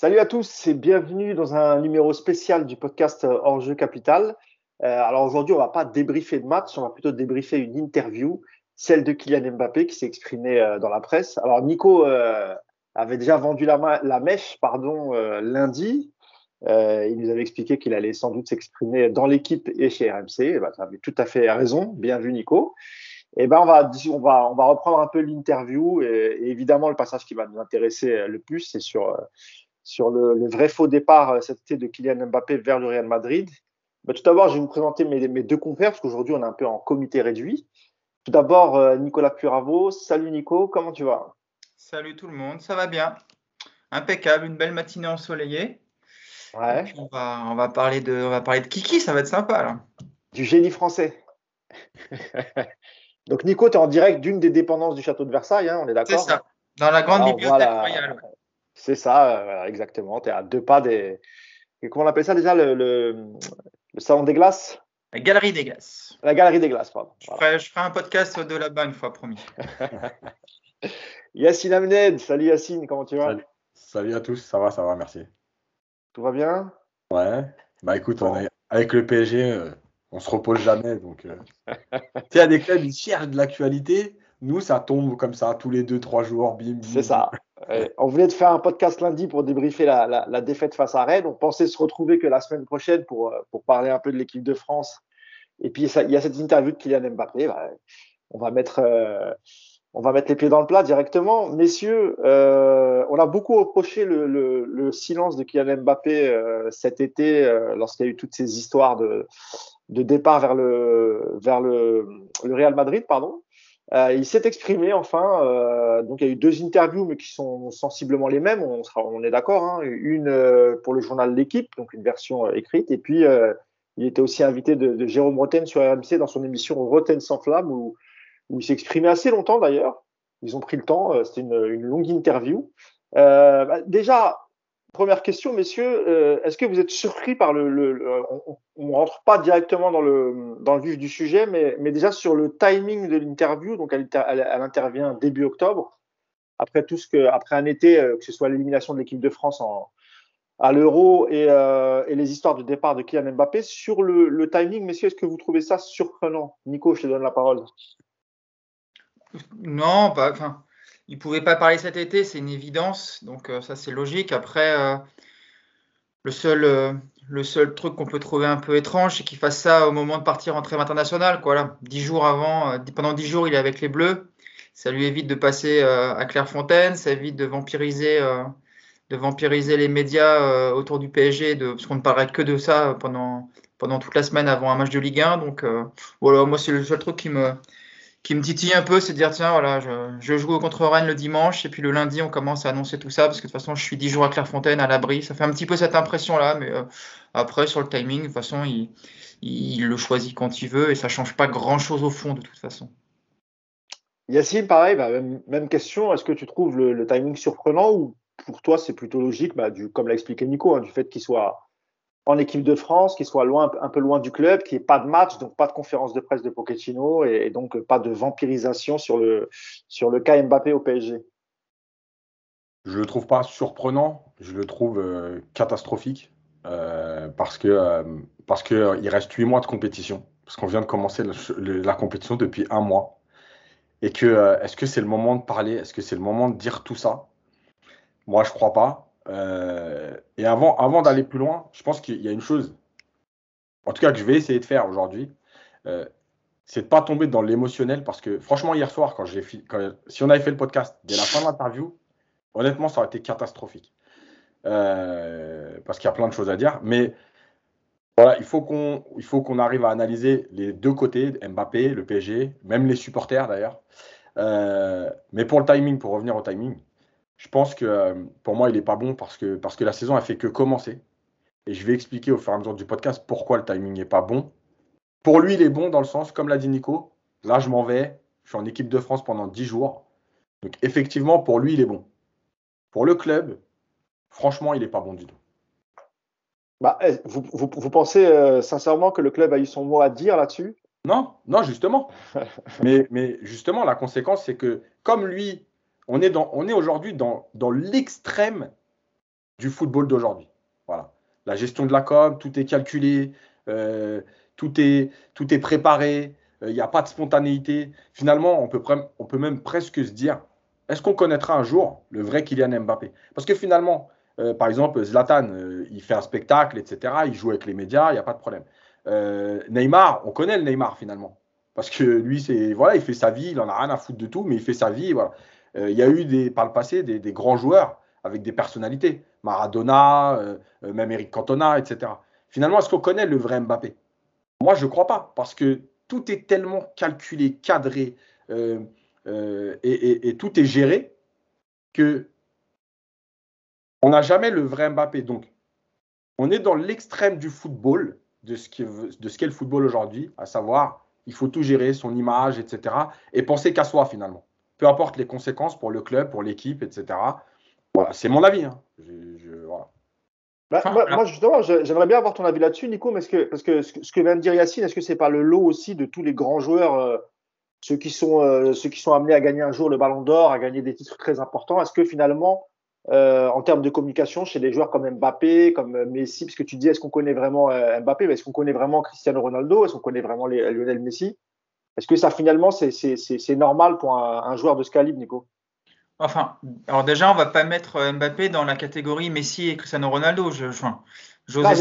Salut à tous et bienvenue dans un numéro spécial du podcast Hors-jeu Capital. Euh, alors aujourd'hui, on va pas débriefer de match, on va plutôt débriefer une interview, celle de Kylian Mbappé qui s'est exprimé euh, dans la presse. Alors Nico euh, avait déjà vendu la, mèche pardon, lundi. il nous avait expliqué qu'il allait sans doute s'exprimer dans l'équipe et chez RMC. Eh ben, tu avais tout à fait raison. Bien vu Nico. Eh ben on va, on va, on va reprendre un peu l'interview et, évidemment le passage qui va nous intéresser le plus, c'est sur sur le, vrai faux départ euh, cet été de Kylian Mbappé vers le Real Madrid. Bah, tout d'abord, je vais vous présenter mes, deux confrères, parce qu'aujourd'hui, on est un peu en comité réduit. Tout d'abord, euh, Nicolas Puravo. Salut Nico, comment tu vas? Salut tout le monde, ça va bien. Impeccable, une belle matinée ensoleillée. Ouais. On va, on, va parler de, on va parler de Kiki, ça va être sympa là. Du génie français. Donc Nico, tu es en direct d'une des dépendances du château de Versailles, hein, on est d'accord? C'est ça, dans la grande bibliothèque royale. C'est ça, euh, exactement. Tu es à deux pas des. Comment on appelle ça déjà le, le, salon des glaces? La galerie des glaces. La galerie des glaces, pardon. Je, ferai, je ferai un podcast de là-bas une fois, promis. Yacine Amned, salut Yacine, comment tu vas? Salut. à tous, ça va, ça va, merci. Tout va bien? Ouais. Bah écoute, avec le PSG, euh, on se repose jamais. Donc, euh. tu sais, des clubs, ils cherchent de l'actualité. Nous, ça tombe comme ça tous les deux, trois jours, bim. bim C'est ça. On venait de faire un podcast lundi pour débriefer la, défaite face à Rennes. On pensait se retrouver que la semaine prochaine pour, euh, parler un peu de l'équipe de France. Et puis, il y a cette interview de Kylian Mbappé. Bah, on, va mettre, euh, on va mettre les pieds dans le plat directement. Messieurs, euh, on a beaucoup reproché le, silence de Kylian Mbappé cet été lorsqu'il y a eu toutes ces histoires de, départ vers le, vers le, le Real Madrid. pardon. Euh, il s'est exprimé enfin. Euh, donc il y a eu deux interviews, mais qui sont sensiblement les mêmes. On, sera, on est d'accord. Hein. Une euh, pour le journal L'équipe, donc une version euh, écrite, et puis euh, il était aussi invité de, de, Jérôme Roten sur RMC dans son émission Roten sans flamme, où, où il exprimé assez longtemps d'ailleurs. Ils ont pris le temps. C'était une, une, longue interview. Bah, déjà, Première question, messieurs, euh, est-ce que vous êtes surpris par le, on, ne rentre pas directement dans le vif du sujet, mais, déjà sur le timing de l'interview, donc elle, intervient début octobre, après tout ce que après un été, euh, que ce soit l'élimination de l'équipe de France à l'Euro et, euh, et, les histoires de départ de Kylian Mbappé. Sur le, le timing, messieurs, est-ce que vous trouvez ça surprenant? Nico, je te donne la parole. Non, pas. Enfin, il pouvait pas parler cet été, c'est une évidence. Donc euh, ça, c'est logique. Après, euh, le, seul, euh, le seul truc qu'on peut trouver un peu étrange, c'est qu'il fasse ça au moment de partir en trêve internationale. Quoi, Dix jours avant, pendant dix jours, il est avec les Bleus. Ça lui évite de passer à Clairefontaine, ça évite de vampiriser, de vampiriser les médias autour du PSG, de, parce qu'on ne parlerait que de ça pendant, pendant toute la semaine avant un match de Ligue 1. Donc voilà, moi, c'est le seul truc qui me qui me titille un peu, c'est de dire tiens, voilà, je, joue contre Rennes le dimanche et puis le lundi, on commence à annoncer tout ça parce que de toute façon, je suis 10 jours à Clairefontaine, à l'abri. Ça fait un petit peu cette impression-là, mais euh, après, sur le timing, de toute façon, il, il, le choisit quand il veut et ça change pas grand-chose au fond, de toute façon. Yacine, pareil, bah, même, question. Est-ce que tu trouves le, timing surprenant ou pour toi, c'est plutôt logique, bah, du, comme l'a expliqué Nico, hein, du fait qu'il soit en équipe de France, qui soit loin, un peu loin du club, qui ait pas de match, donc pas de conférence de presse de Pochettino et, donc pas de vampirisation sur le, sur le cas Mbappé au PSG. Je le trouve pas surprenant, je le trouve euh, catastrophique euh, parce que euh, parce que il reste huit mois de compétition, parce qu'on vient de commencer la, compétition depuis un mois et que est-ce que c'est le moment de parler, est-ce que c'est le moment de dire tout ça? Moi, je crois pas. Euh, et avant, d'aller plus loin, je pense qu'il y a une chose, en tout cas que je vais essayer de faire aujourd'hui, euh, c'est de pas tomber dans l'émotionnel parce que franchement hier soir quand j'ai si on avait fait le podcast dès la fin de l'interview, honnêtement ça aurait été catastrophique euh, parce qu'il y a plein de choses à dire. Mais voilà, il faut qu'on il faut qu'on arrive à analyser les deux côtés, Mbappé, le PSG, même les supporters d'ailleurs. mais pour le timing, pour revenir au timing, je pense que euh, pour moi, il n'est pas bon parce que, parce que la saison a fait que commencer. Et je vais expliquer au fur et à mesure du podcast pourquoi le timing n'est pas bon. Pour lui, il est bon dans le sens, comme l'a dit Nico, là, je m'en vais, je suis en équipe de France pendant 10 jours. Donc, effectivement, pour lui, il est bon. Pour le club, franchement, il n'est pas bon du tout. Bah, eh, vous, vous, pensez euh, sincèrement que le club a eu son mot à dire là-dessus? Non, non, justement. mais, mais justement, la conséquence, c'est que comme lui, on est, aujourd'hui dans, l'extrême du football d'aujourd'hui. Voilà. La gestion de la com, tout est calculé, euh, tout, est, tout est préparé, il n'y a pas de spontanéité. Finalement, on peut, on peut même presque se dire, est-ce qu'on connaîtra un jour le vrai Kylian Mbappé? Parce que finalement, euh, par exemple, Zlatan, euh, il fait un spectacle, etc. Il joue avec les médias, il n'y a pas de problème. Euh, Neymar, on connaît le Neymar finalement. Parce que lui, c'est voilà, il fait sa vie, il en a rien à foutre de tout, mais il fait sa vie. Voilà. Il y a eu des, par le passé des, grands joueurs avec des personnalités. Maradona, même Eric Cantona, etc. Finalement, est-ce qu'on connaît le vrai Mbappé? Moi, je ne crois pas. Parce que tout est tellement calculé, cadré, et, et, tout est géré que on n'a jamais le vrai Mbappé. Donc, on est dans l'extrême du football, de ce qu'est le football aujourd'hui, à savoir, il faut tout gérer, son image, etc. Et penser qu'à soi, finalement. Peu importe les conséquences pour le club, pour l'équipe, etc. Voilà, c'est mon avis. Hein. Bah, moi, justement, j'aimerais bien avoir ton avis là-dessus, Nico, mais que, parce que ce que vient de dire Yacine, est-ce que c'est pas le lot aussi de tous les grands joueurs, euh, ceux, qui sont, euh, ceux qui sont amenés à gagner un jour le ballon d'or, à gagner des titres très importants Est-ce que finalement, euh, en termes de communication chez des joueurs comme Mbappé, comme Messi, parce que tu dis est-ce qu'on connaît vraiment Mbappé, est-ce qu'on connaît vraiment Cristiano Ronaldo, est-ce qu'on connaît vraiment les, Lionel Messi? Est-ce que ça finalement c'est normal pour un, joueur de ce calibre, Nico? Enfin, alors déjà on va pas mettre euh, Mbappé dans la catégorie Messi et Cristiano Ronaldo. Je,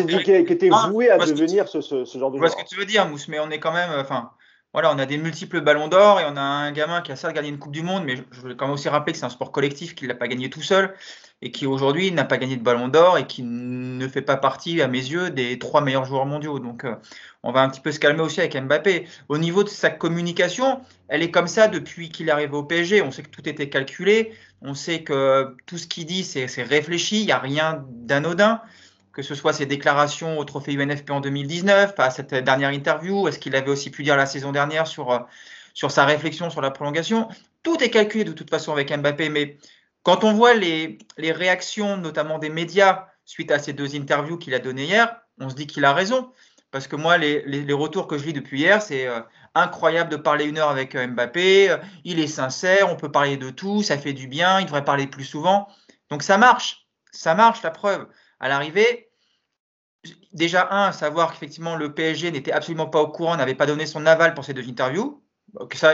dit qu'il était voué à devenir ce, ce, genre de joueur. Je vois ce que tu veux dire, Mousse, mais on est quand même, enfin, voilà, on a des multiples ballons d'or et on a un gamin qui a certes gagné une Coupe du Monde, mais je veux quand même aussi rappeler que c'est un sport collectif qu'il n'a pas gagné tout seul et qui aujourd'hui n'a pas gagné de ballon d'or et qui ne fait pas partie, à mes yeux, des trois meilleurs joueurs mondiaux. Donc, euh, on va un petit peu se calmer aussi avec Mbappé. Au niveau de sa communication, elle est comme ça depuis qu'il est arrivé au PSG. On sait que tout était calculé, on sait que tout ce qu'il dit, c'est réfléchi, il n'y a rien d'anodin que ce soit ses déclarations au trophée UNFP en 2019, à cette dernière interview, est-ce qu'il avait aussi pu dire la saison dernière sur, euh, sur sa réflexion sur la prolongation Tout est calculé de toute façon avec Mbappé, mais quand on voit les, les réactions, notamment des médias, suite à ces deux interviews qu'il a données hier, on se dit qu'il a raison. Parce que moi, les, les, retours que je lis depuis hier, c'est euh, incroyable de parler une heure avec euh, Mbappé, il est sincère, on peut parler de tout, ça fait du bien, il devrait parler plus souvent. Donc ça marche, ça marche la preuve à l'arrivée, déjà, un, savoir qu'effectivement le PSG n'était absolument pas au courant, n'avait pas donné son aval pour ces deux interviews.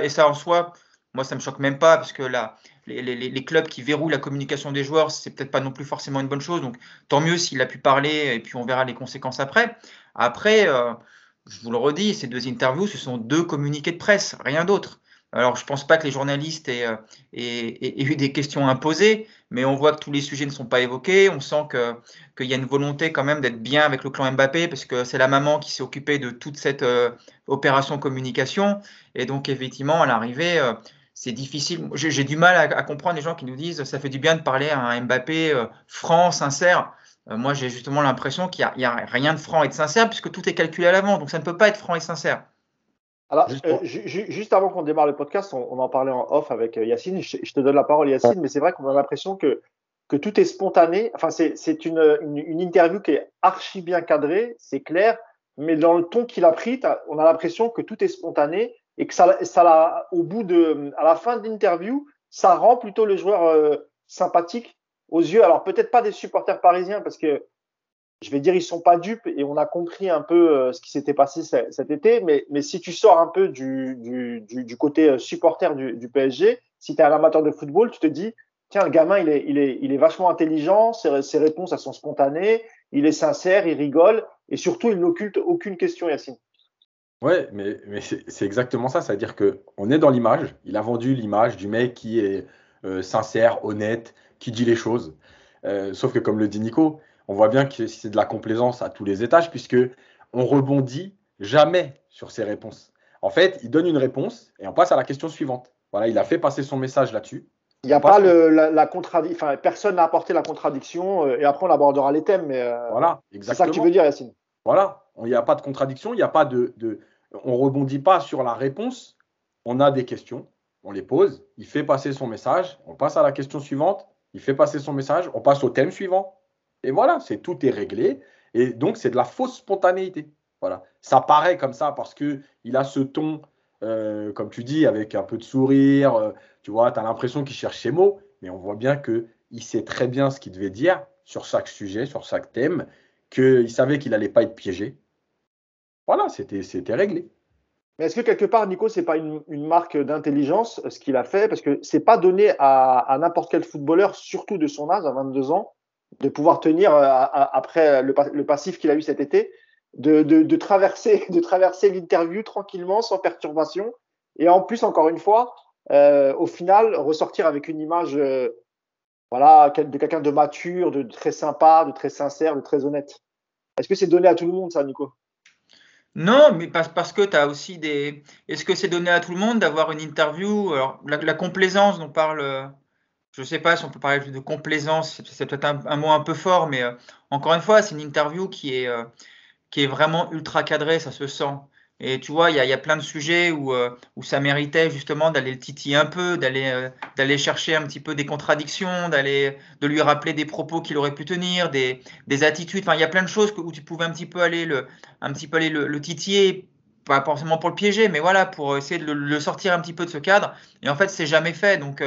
Et ça en soi, moi, ça me choque même pas, parce que là, les, clubs qui verrouillent la communication des joueurs, c'est peut-être pas non plus forcément une bonne chose. Donc, tant mieux s'il a pu parler, et puis on verra les conséquences après. Après, euh, je vous le redis, ces deux interviews, ce sont deux communiqués de presse, rien d'autre. Alors, je ne pense pas que les journalistes euh, aient, eu des questions imposées, mais on voit que tous les sujets ne sont pas évoqués. On sent qu'il y a une volonté quand même d'être bien avec le clan Mbappé, parce que c'est la maman qui s'est occupée de toute cette euh, opération communication. Et donc, effectivement, à l'arrivée, euh, c'est difficile. J'ai du mal à, comprendre les gens qui nous disent ça fait du bien de parler à un Mbappé franc, sincère. moi, j'ai justement l'impression qu'il n'y a, a, rien de franc et de sincère, puisque tout est calculé à l'avant. Donc, ça ne peut pas être franc et sincère. Alors, euh, juste, avant qu'on démarre le podcast, on, en parlait en off avec euh, Yacine. Je, te donne la parole, Yacine, mais c'est vrai qu'on a l'impression que, que tout est spontané. Enfin, c'est une, une, interview qui est archi bien cadrée, c'est clair, mais dans le ton qu'il a pris, on a l'impression que tout est spontané et que ça, ça au bout de, à la fin de l'interview, ça rend plutôt le joueur euh, sympathique aux yeux. Alors, peut-être pas des supporters parisiens, parce que je vais dire, ils sont pas dupes et on a compris un peu euh, ce qui s'était passé cet été. Mais, si tu sors un peu du, côté euh, supporter du, PSG, si tu es un amateur de football, tu te dis, tiens, le gamin, il est, vachement intelligent, ses, ses réponses, elles sont spontanées, il est sincère, il rigole et surtout, il n'occulte aucune question, Yacine. Ouais, mais, mais c'est exactement ça. C'est-à-dire qu'on est dans l'image. Il a vendu l'image du mec qui est euh, sincère, honnête, qui dit les choses. sauf que, comme le dit Nico, on voit bien que c'est de la complaisance à tous les étages, puisque on rebondit jamais sur ses réponses. En fait, il donne une réponse et on passe à la question suivante. Voilà, il a fait passer son message là-dessus. Il n'y a pas la, contradiction, enfin, personne n'a apporté la contradiction euh, et après on abordera les thèmes. Mais euh, voilà, exactement. C'est ça que tu veux dire, Yacine. Voilà, il n'y a pas de contradiction, il n'y a pas de, de, on rebondit pas sur la réponse. On a des questions, on les pose, il fait passer son message, on passe à la question suivante, il fait passer son message, on passe au thème suivant, et voilà, c'est tout est réglé. Et donc, c'est de la fausse spontanéité. Voilà. Ça paraît comme ça parce qu'il a ce ton, euh, comme tu dis, avec un peu de sourire. Euh, tu vois, tu as l'impression qu'il cherche ses mots, mais on voit bien qu'il sait très bien ce qu'il devait dire sur chaque sujet, sur chaque thème, qu'il savait qu'il n'allait pas être piégé. Voilà, c'était réglé. Mais est-ce que quelque part, Nico, c'est pas une, marque d'intelligence ce qu'il a fait? Parce que c'est pas donné à, n'importe quel footballeur, surtout de son âge, à 22 ans, de pouvoir tenir euh, après le, passif qu'il a eu cet été, de, traverser, de traverser l'interview tranquillement, sans perturbation, et en plus, encore une fois, euh, au final, ressortir avec une image, euh, voilà, de quelqu'un de mature, de très sympa, de très sincère, de très honnête. Est-ce que c'est donné à tout le monde, ça, Nico? Non, mais parce, parce que tu as aussi des. Est-ce que c'est donné à tout le monde d'avoir une interview? Alors, la, complaisance dont parle. Je ne sais pas si on peut parler de complaisance, c'est peut-être un, mot un peu fort, mais euh, encore une fois, c'est une interview qui est, euh, qui est vraiment ultra cadrée, ça se sent. Et tu vois, il y, a plein de sujets où, euh, où ça méritait justement d'aller le titiller un peu, d'aller d'aller chercher un petit peu des contradictions, de lui rappeler des propos qu'il aurait pu tenir, des, des attitudes. Enfin, il y a plein de choses où tu pouvais un petit peu aller le, un petit peu aller le, titiller, pas forcément pour le piéger, mais voilà, pour essayer de le, sortir un petit peu de ce cadre. Et en fait, c'est jamais fait. Donc,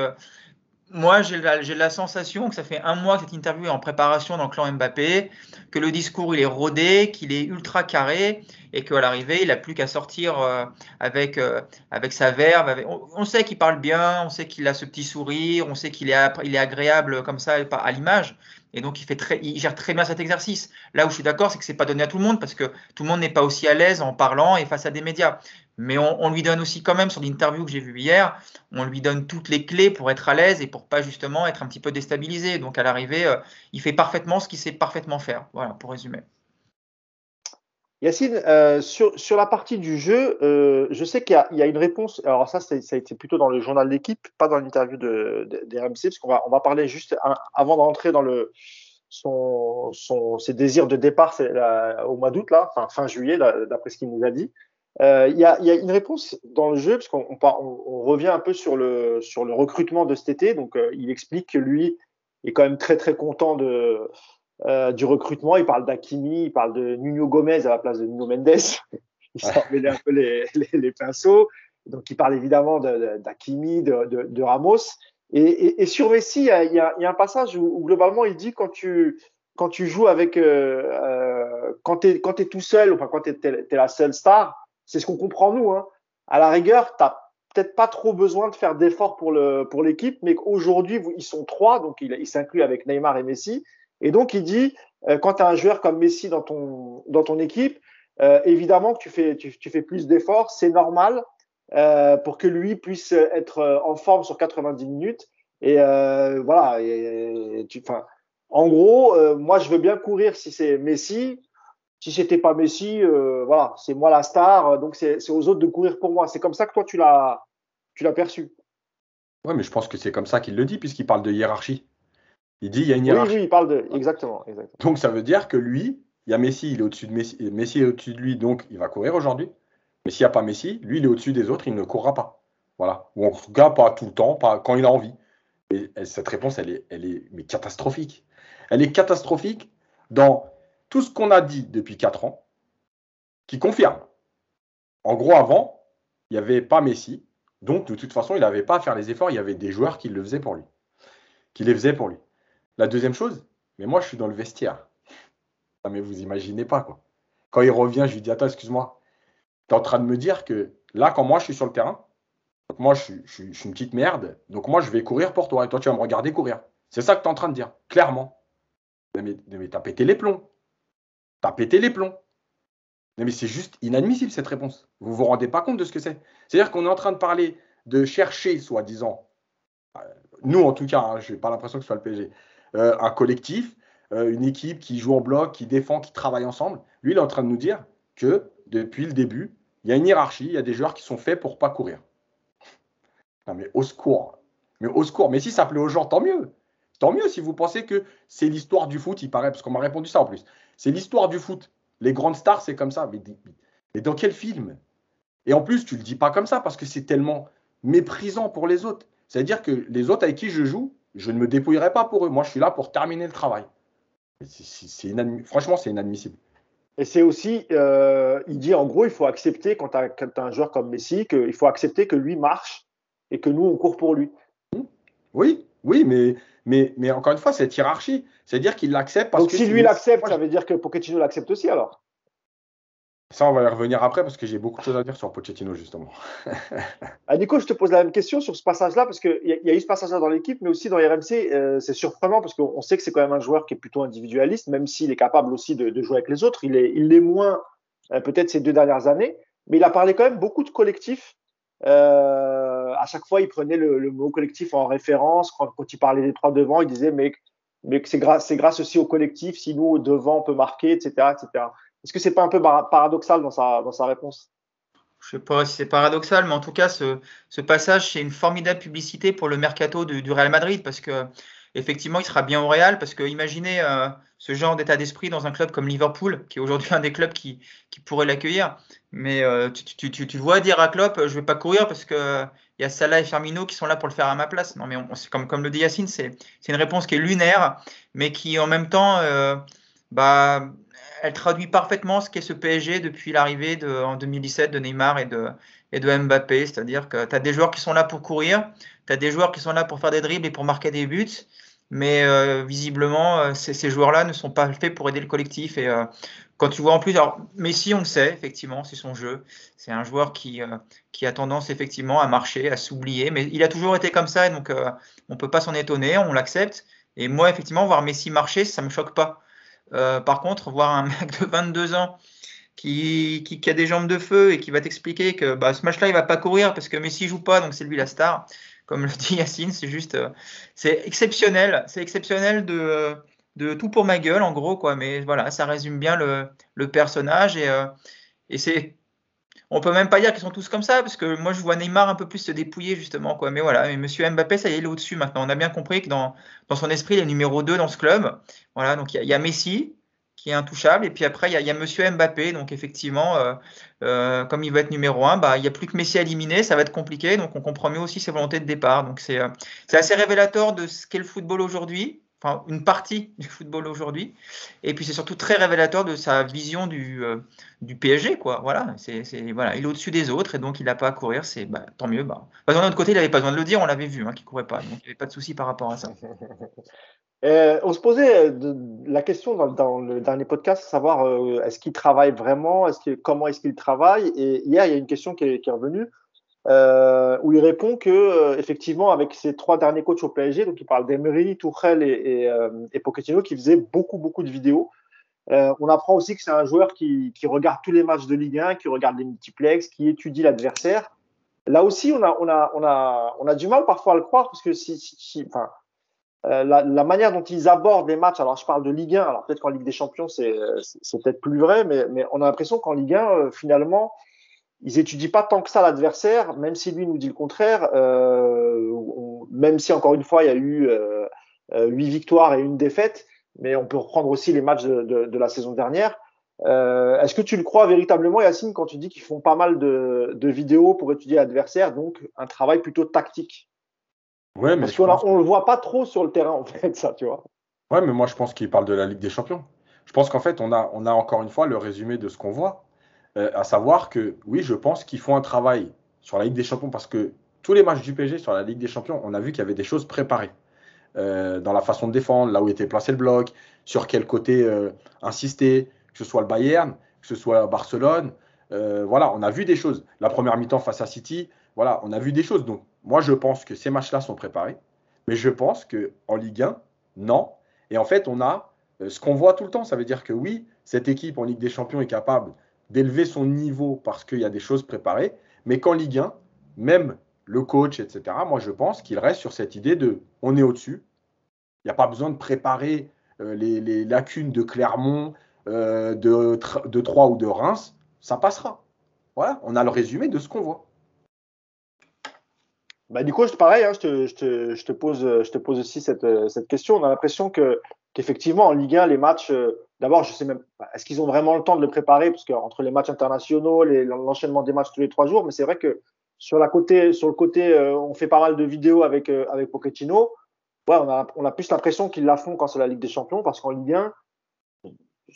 moi, j'ai la, sensation que ça fait un mois que cette interview est en préparation dans le clan Mbappé, que le discours il est rodé, qu'il est ultra carré et qu'à l'arrivée, il n'a plus qu'à sortir euh, avec, euh, avec sa verve. On, sait qu'il parle bien, on sait qu'il a ce petit sourire, on sait qu'il est, il est agréable comme ça à l'image. Et donc, il, fait très, il gère très bien cet exercice. Là où je suis d'accord, c'est que ce n'est pas donné à tout le monde parce que tout le monde n'est pas aussi à l'aise en parlant et face à des médias. Mais on, lui donne aussi quand même, sur l'interview que j'ai vue hier, on lui donne toutes les clés pour être à l'aise et pour pas justement être un petit peu déstabilisé. Donc, à l'arrivée, euh, il fait parfaitement ce qu'il sait parfaitement faire. Voilà, pour résumer. Yacine, euh, sur, la partie du jeu, euh, je sais qu'il y, a une réponse. Alors ça, ça a été plutôt dans le journal d'équipe, pas dans l'interview de, de, RMC, parce qu'on va, on va parler juste avant dans le, son, son, ses désirs de départ au mois d'août, là, fin juillet, d'après ce qu'il nous a dit. Euh, il y, a, une réponse dans le jeu, parce qu'on on, on, revient un peu sur le, recrutement de cet été. Donc, euh, il explique que lui est quand même très très content euh, du recrutement. Il parle d'Akimi, il parle de Nuno Gomez à la place de Nuno Mendes. il s'en mêlé un peu les, pinceaux. Donc, il parle évidemment d'Akimi, de, Ramos. Et, sur Messi, il y, a, un passage où, globalement, il dit quand tu, joues avec, quand tu es, tout seul, enfin quand tu es, la seule star, c'est ce qu'on comprend nous. Hein. À la rigueur, tu peut-être pas trop besoin de faire d'efforts pour le pour l'équipe, mais qu'aujourd'hui ils sont trois, donc il, s'inclut avec Neymar et Messi. Et donc, il dit, euh, quand tu as un joueur comme Messi dans ton, dans ton équipe, euh, évidemment que tu fais, tu, tu fais plus d'efforts, c'est normal euh, pour que lui puisse être en forme sur 90 minutes. Et euh, voilà, et, en gros, euh, moi, je veux bien courir si c'est Messi. Si c'était pas Messi, voilà, c'est moi la star, donc c'est aux autres de courir pour moi. C'est comme ça que toi, tu l'as tu l'as perçu. Ouais, mais je pense que c'est comme ça qu'il le dit, puisqu'il parle de hiérarchie. Il dit il y a une hiérarchie. Oui, oui, il parle de. Exactement, exactement. Donc ça veut dire que lui, il y a Messi, il est au-dessus de Messi. Messi est au-dessus de lui, donc il va courir aujourd'hui. Mais s'il n'y a pas Messi, lui, il est au-dessus des autres, il ne courra pas. Voilà. Ou en tout cas, pas tout le temps, pas quand il a envie. Et cette réponse, elle est, elle est mais catastrophique. Elle est catastrophique dans tout ce qu'on a dit depuis 4 ans, qui confirme. En gros, avant, il n'y avait pas Messi. Donc, de toute façon, il n'avait pas à faire les efforts. Il y avait des joueurs qui le faisaient pour lui. Qui les faisaient pour lui. La deuxième chose, mais moi, je suis dans le vestiaire. Mais vous imaginez pas, quoi. Quand il revient, je lui dis Attends, excuse-moi. Tu es en train de me dire que là, quand moi, je suis sur le terrain, donc moi, je suis, une petite merde. Donc moi, je vais courir pour toi. Et toi, tu vas me regarder courir. C'est ça que tu es en train de dire, clairement. Mais, mais t'as pété les plombs. T'as pété les plombs. mais c'est juste inadmissible cette réponse. Vous vous rendez pas compte de ce que c'est. C'est-à-dire qu'on est en train de parler de chercher, soi-disant, euh, nous en tout cas, hein, je n'ai pas l'impression que ce soit le PSG, euh, un collectif, euh, une équipe qui joue en bloc, qui défend, qui travaille ensemble. Lui, il est en train de nous dire que depuis le début, il y a une hiérarchie, il y a des joueurs qui sont faits pour pas courir. Non, mais au secours. Mais au secours. Mais si ça plaît aux gens, tant mieux. Tant mieux si vous pensez que c'est l'histoire du foot, il paraît, parce qu'on m'a répondu ça en plus. C'est l'histoire du foot. Les grandes stars, c'est comme ça. Mais, mais, dans quel film? Et en plus, tu le dis pas comme ça parce que c'est tellement méprisant pour les autres. C'est-à-dire que les autres avec qui je joue, je ne me dépouillerai pas pour eux. Moi, je suis là pour terminer le travail. C'est Franchement, c'est inadmissible. Et c'est aussi, euh, il dit en gros, il faut accepter quand tu as, un joueur comme Messi, qu'il faut accepter que lui marche et que nous, on court pour lui. Oui, Oui, mais, mais, mais encore une fois, cette hiérarchie, c'est-à-dire qu'il l'accepte parce Donc, que. si lui l'accepte, ça veut dire que Pochettino l'accepte aussi alors? Ça, on va y revenir après parce que j'ai beaucoup de choses à dire sur Pochettino, justement. ah, Nico, je te pose la même question sur ce passage-là parce qu'il y, y, a eu ce passage-là dans l'équipe, mais aussi dans RMC. Euh, c'est surprenant parce qu'on sait que c'est quand même un joueur qui est plutôt individualiste, même s'il est capable aussi de, de, jouer avec les autres. Il est, il l'est moins euh, peut-être ces deux dernières années, mais il a parlé quand même beaucoup de collectif. Euh, à chaque fois, il prenait le, mot collectif en référence. Quand, il parlait des trois devant, il disait mais, mais c'est grâce, aussi au collectif, si nous, devant, on peut marquer, etc. etc. Est-ce que c'est pas un peu paradoxal dans sa, dans sa réponse? Je ne sais pas si c'est paradoxal, mais en tout cas, ce, passage, c'est une formidable publicité pour le mercato de, du Real Madrid parce que effectivement, il sera bien au Real parce que imaginez euh, ce genre d'état d'esprit dans un club comme Liverpool, qui est aujourd'hui un des clubs qui, pourrait l'accueillir. Mais euh, tu, vois dire à Klopp, je vais pas courir parce que il y a Salah et Firmino qui sont là pour le faire à ma place. Non, mais on, comme, le dit Yacine, c'est une réponse qui est lunaire, mais qui en même temps, euh, bah, elle traduit parfaitement ce qu'est ce PSG depuis l'arrivée en 2017 de Neymar et de, et de Mbappé. C'est-à-dire que tu as des joueurs qui sont là pour courir, tu as des joueurs qui sont là pour faire des dribbles et pour marquer des buts. Mais euh, visiblement, euh, ces, joueurs-là ne sont pas faits pour aider le collectif. Et euh, quand tu vois en plus, alors Messi, on le sait, effectivement, c'est son jeu. C'est un joueur qui, qui a tendance effectivement à marcher, à s'oublier. Mais il a toujours été comme ça, et donc on ne peut pas s'en étonner, on l'accepte. Et moi, effectivement, voir Messi marcher, ça ne me choque pas. Par contre, voir un mec de 22 ans qui, qui, a des jambes de feu et qui va t'expliquer que bah, ce match-là, il va pas courir parce que Messi joue pas, donc c'est lui la star. Comme le dit Yacine, c'est juste, euh, c'est exceptionnel. C'est exceptionnel de, de tout pour ma gueule, en gros, quoi. Mais voilà, ça résume bien le, le personnage et, euh, et c'est. On peut même pas dire qu'ils sont tous comme ça, parce que moi je vois Neymar un peu plus se dépouiller justement, quoi. Mais voilà, mais Monsieur Mbappé, ça y est, il est au-dessus maintenant. On a bien compris que dans, dans son esprit, il est numéro 2 dans ce club. Voilà, donc il y, y, a Messi qui est intouchable, et puis après il y a, y a Monsieur Mbappé. Donc effectivement, euh, euh, comme il va être numéro 1, bah il n'y a plus que Messi à éliminer, ça va être compliqué. Donc on comprend mieux aussi ses volontés de départ. Donc c'est euh, assez révélateur de ce qu'est le football aujourd'hui enfin une partie du football aujourd'hui. Et puis c'est surtout très révélateur de sa vision du, euh, du PSG, quoi. Voilà, c'est voilà, il est au-dessus des autres et donc il n'a pas à courir, c'est bah, tant mieux. Bah. Enfin, d'un autre côté, il n'avait pas besoin de le dire, on l'avait vu, hein, qu'il courait pas, donc il n'y avait pas de souci par rapport à ça. Euh, on se posait de, la question dans, dans, le dernier podcast, savoir euh, est-ce qu'il travaille vraiment, est-ce comment est-ce qu'il travaille? Et hier, il y a une question qui est, qui est revenue euh, où il répond que euh, effectivement avec ses trois derniers coachs au PSG, donc il parle d'Emery, Tuchel et, et, euh, et, Pochettino, qui faisaient beaucoup beaucoup de vidéos. Euh, on apprend aussi que c'est un joueur qui, qui, regarde tous les matchs de Ligue 1, qui regarde les multiplex, qui étudie l'adversaire. Là aussi, on a, on, a, on, a, on a du mal parfois à le croire parce que si, si, si enfin, euh, la, la, manière dont ils abordent les matchs, alors je parle de Ligue 1, alors peut-être qu'en Ligue des Champions c'est peut-être plus vrai, mais, mais on a l'impression qu'en Ligue 1, finalement, ils étudient pas tant que ça l'adversaire, même si lui nous dit le contraire. Euh, même si encore une fois il y a eu euh, huit victoires et une défaite, mais on peut reprendre aussi les matchs de, de, de la saison dernière. Euh, Est-ce que tu le crois véritablement, Yacine, quand tu dis qu'ils font pas mal de, de vidéos pour étudier l'adversaire, donc un travail plutôt tactique? Ouais, mais Parce qu'on on le voit pas trop sur le terrain en fait, ça, tu vois. Ouais, mais moi je pense qu'il parle de la Ligue des Champions. Je pense qu'en fait on a, on a encore une fois le résumé de ce qu'on voit. Euh, à savoir que oui, je pense qu'ils font un travail sur la Ligue des Champions parce que tous les matchs du PSG sur la Ligue des Champions, on a vu qu'il y avait des choses préparées euh, dans la façon de défendre, là où était placé le bloc, sur quel côté euh, insister, que ce soit le Bayern, que ce soit Barcelone. Euh, voilà, on a vu des choses. La première mi-temps face à City, voilà, on a vu des choses. Donc, moi, je pense que ces matchs-là sont préparés, mais je pense que en Ligue 1, non. Et en fait, on a ce qu'on voit tout le temps. Ça veut dire que oui, cette équipe en Ligue des Champions est capable d'élever son niveau parce qu'il y a des choses préparées, mais qu'en Ligue 1, même le coach, etc., moi je pense qu'il reste sur cette idée de on est au-dessus. Il n'y a pas besoin de préparer euh, les, les, lacunes de Clermont, euh, de, de Troyes ou de Reims, ça passera. Voilà, on a le résumé de ce qu'on voit. Bah, du coup, pareil, hein, je, te, je, te, je, te pose, pose aussi cette, cette question. On a l'impression que qu'effectivement, en Ligue 1, les matchs, euh, d'abord, je sais même, est-ce qu'ils ont vraiment le temps de le préparer? Parce qu'entre les matchs internationaux, l'enchaînement des matchs tous les trois jours, mais c'est vrai que sur, le côté, euh, on fait pas mal de vidéos avec, euh, avec Pochettino. Ouais, on a, plus l'impression qu'ils la font quand c'est la Ligue des Champions, parce qu'en Ligue 1,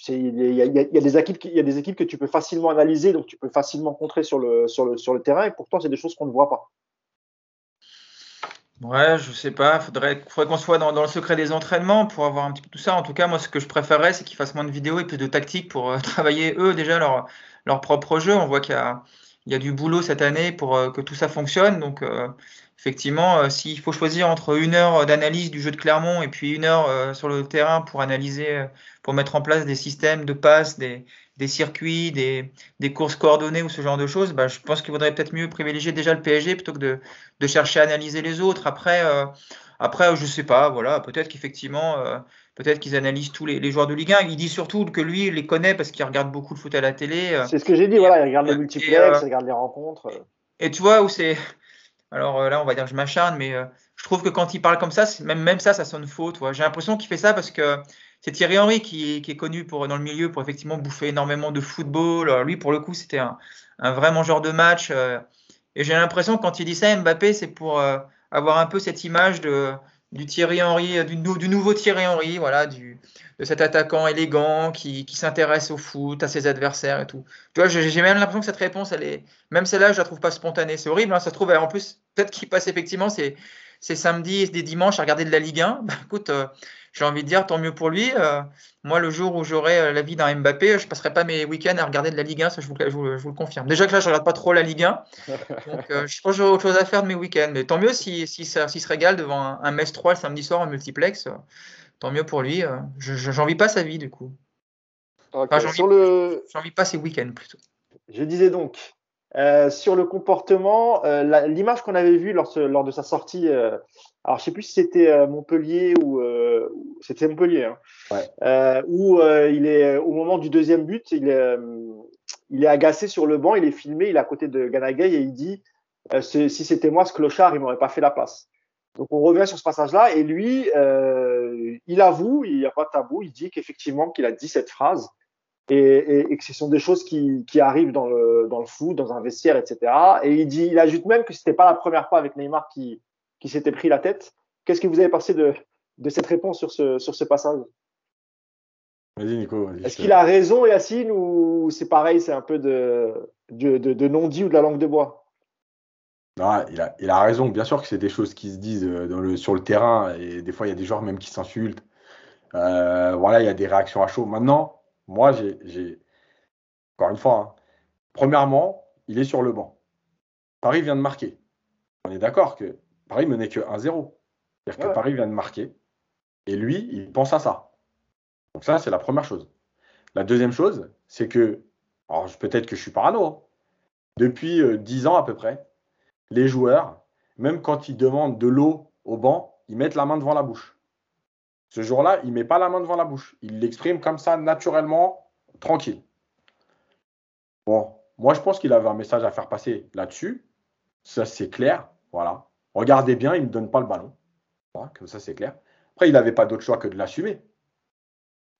il y, a des équipes, que tu peux facilement analyser, donc tu peux facilement contrer sur le, sur le terrain, et pourtant, c'est des choses qu'on ne voit pas. Ouais, je sais pas. Faudrait, faudrait qu'on soit dans, le secret des entraînements pour avoir un petit peu tout ça. En tout cas, moi, ce que je préférerais, c'est qu'ils fassent moins de vidéos et plus de tactiques pour euh, travailler eux déjà leur, leur propre jeu. On voit qu'il y a, il y a du boulot cette année pour euh, que tout ça fonctionne. Donc, euh, effectivement, s'il faut choisir entre une heure d'analyse du jeu de Clermont et puis une heure sur le terrain pour analyser, pour mettre en place des systèmes de passe, des, des circuits, des, des, courses coordonnées ou ce genre de choses, bah, je pense qu'il vaudrait peut-être mieux privilégier déjà le PSG plutôt que de, de chercher à analyser les autres. Après, euh, après je sais pas, voilà, peut-être qu'effectivement, euh, peut-être qu'ils analysent tous les, les, joueurs de Ligue 1. Il dit surtout que lui, il les connaît parce qu'il regarde beaucoup le foot à la télé. Euh. c'est ce que j'ai dit, voilà, il regarde les multiplex, il regarde les rencontres. Et tu vois où c'est. Alors là, on va dire que je m'acharne, mais je trouve que quand il parle comme ça, même, même ça, ça sonne faux. J'ai l'impression qu'il fait ça parce que c'est Thierry Henry qui, est connu pour, dans le milieu pour effectivement bouffer énormément de football. Alors lui, pour le coup, c'était un, un, vrai mangeur de match. Euh, et j'ai l'impression quand il dit ça, Mbappé, c'est pour euh, avoir un peu cette image de, du Thierry Henry, du, du, nouveau Thierry Henry, voilà, du, de cet attaquant élégant qui, qui s'intéresse au foot, à ses adversaires et tout. Tu vois, j'ai même l'impression que cette réponse, elle est, même celle-là, je la trouve pas spontanée. C'est horrible, hein, ça se trouve. En plus, peut-être qu'il passe effectivement c'est c'est samedi et des dimanches à regarder de la Ligue 1. Bah, écoute, euh, j'ai envie de dire, tant mieux pour lui. Euh, moi, le jour où j'aurai euh, la vie d'un Mbappé, je ne passerai pas mes week-ends à regarder de la Ligue 1, ça je vous, le confirme. Déjà que là, je ne regarde pas trop la Ligue 1, donc euh, je pense que j'aurai autre chose à faire de mes week-ends. Mais tant mieux s'il si, si, se régale devant un, un Metz 3 le samedi soir en multiplex, tant mieux pour lui. je n'envie pas sa vie, du coup. Enfin, j'envie le... pas ses week-ends, plutôt. Je disais donc, sur le comportement, l'image qu'on avait vue lors, lors, de sa sortie alors je sais plus si c'était euh, Montpellier ou euh, c'était Montpellier, hein, ouais. euh, où euh, il est au moment du deuxième but, il est, euh, il est agacé sur le banc, il est filmé, il est à côté de Ganagay et il dit si c'était moi ce clochard, il m'aurait pas fait la passe. Donc on revient sur ce passage-là et lui, il avoue, il n'y a pas de tabou, il dit qu'effectivement qu'il a dit cette phrase et, et, et, que ce sont des choses qui, qui arrivent dans le, dans le foot, dans un vestiaire, etc. Et il dit, il ajoute même que c'était pas la première fois avec Neymar qui qui s'était pris la tête. Qu'est-ce que vous avez pensé de, de cette réponse sur ce, sur ce passage? Vas-y, Nico. Est-ce qu'il a raison, Yacine, ou c'est pareil, c'est un peu de, de, de, non-dit ou de la langue de bois? Non, il a, il a raison. Bien sûr que c'est des choses qui se disent euh, dans le, sur le terrain, et des fois, il y a des joueurs même qui s'insultent. Euh, voilà, il y a des réactions à chaud. Maintenant, moi, j'ai. Encore une fois, hein, premièrement, il est sur le banc. Paris vient de marquer. On est d'accord que Paris menait que 1-0. C'est-à-dire que Paris vient de marquer. Et lui, il pense à ça. Donc ça, c'est la première chose. La deuxième chose, c'est que, alors peut-être que je suis parano, hein. depuis euh, dix 10 ans à peu près, les joueurs, même quand ils demandent de l'eau au banc, ils mettent la main devant la bouche. Ce jour-là, il ne met pas la main devant la bouche. Il l'exprime comme ça, naturellement, tranquille. Bon, moi, je pense qu'il avait un message à faire passer là-dessus. Ça, c'est clair. Voilà. Regardez bien, il ne me donne pas le ballon. comme ça, c'est clair. Après, il n'avait pas d'autre choix que de l'assumer.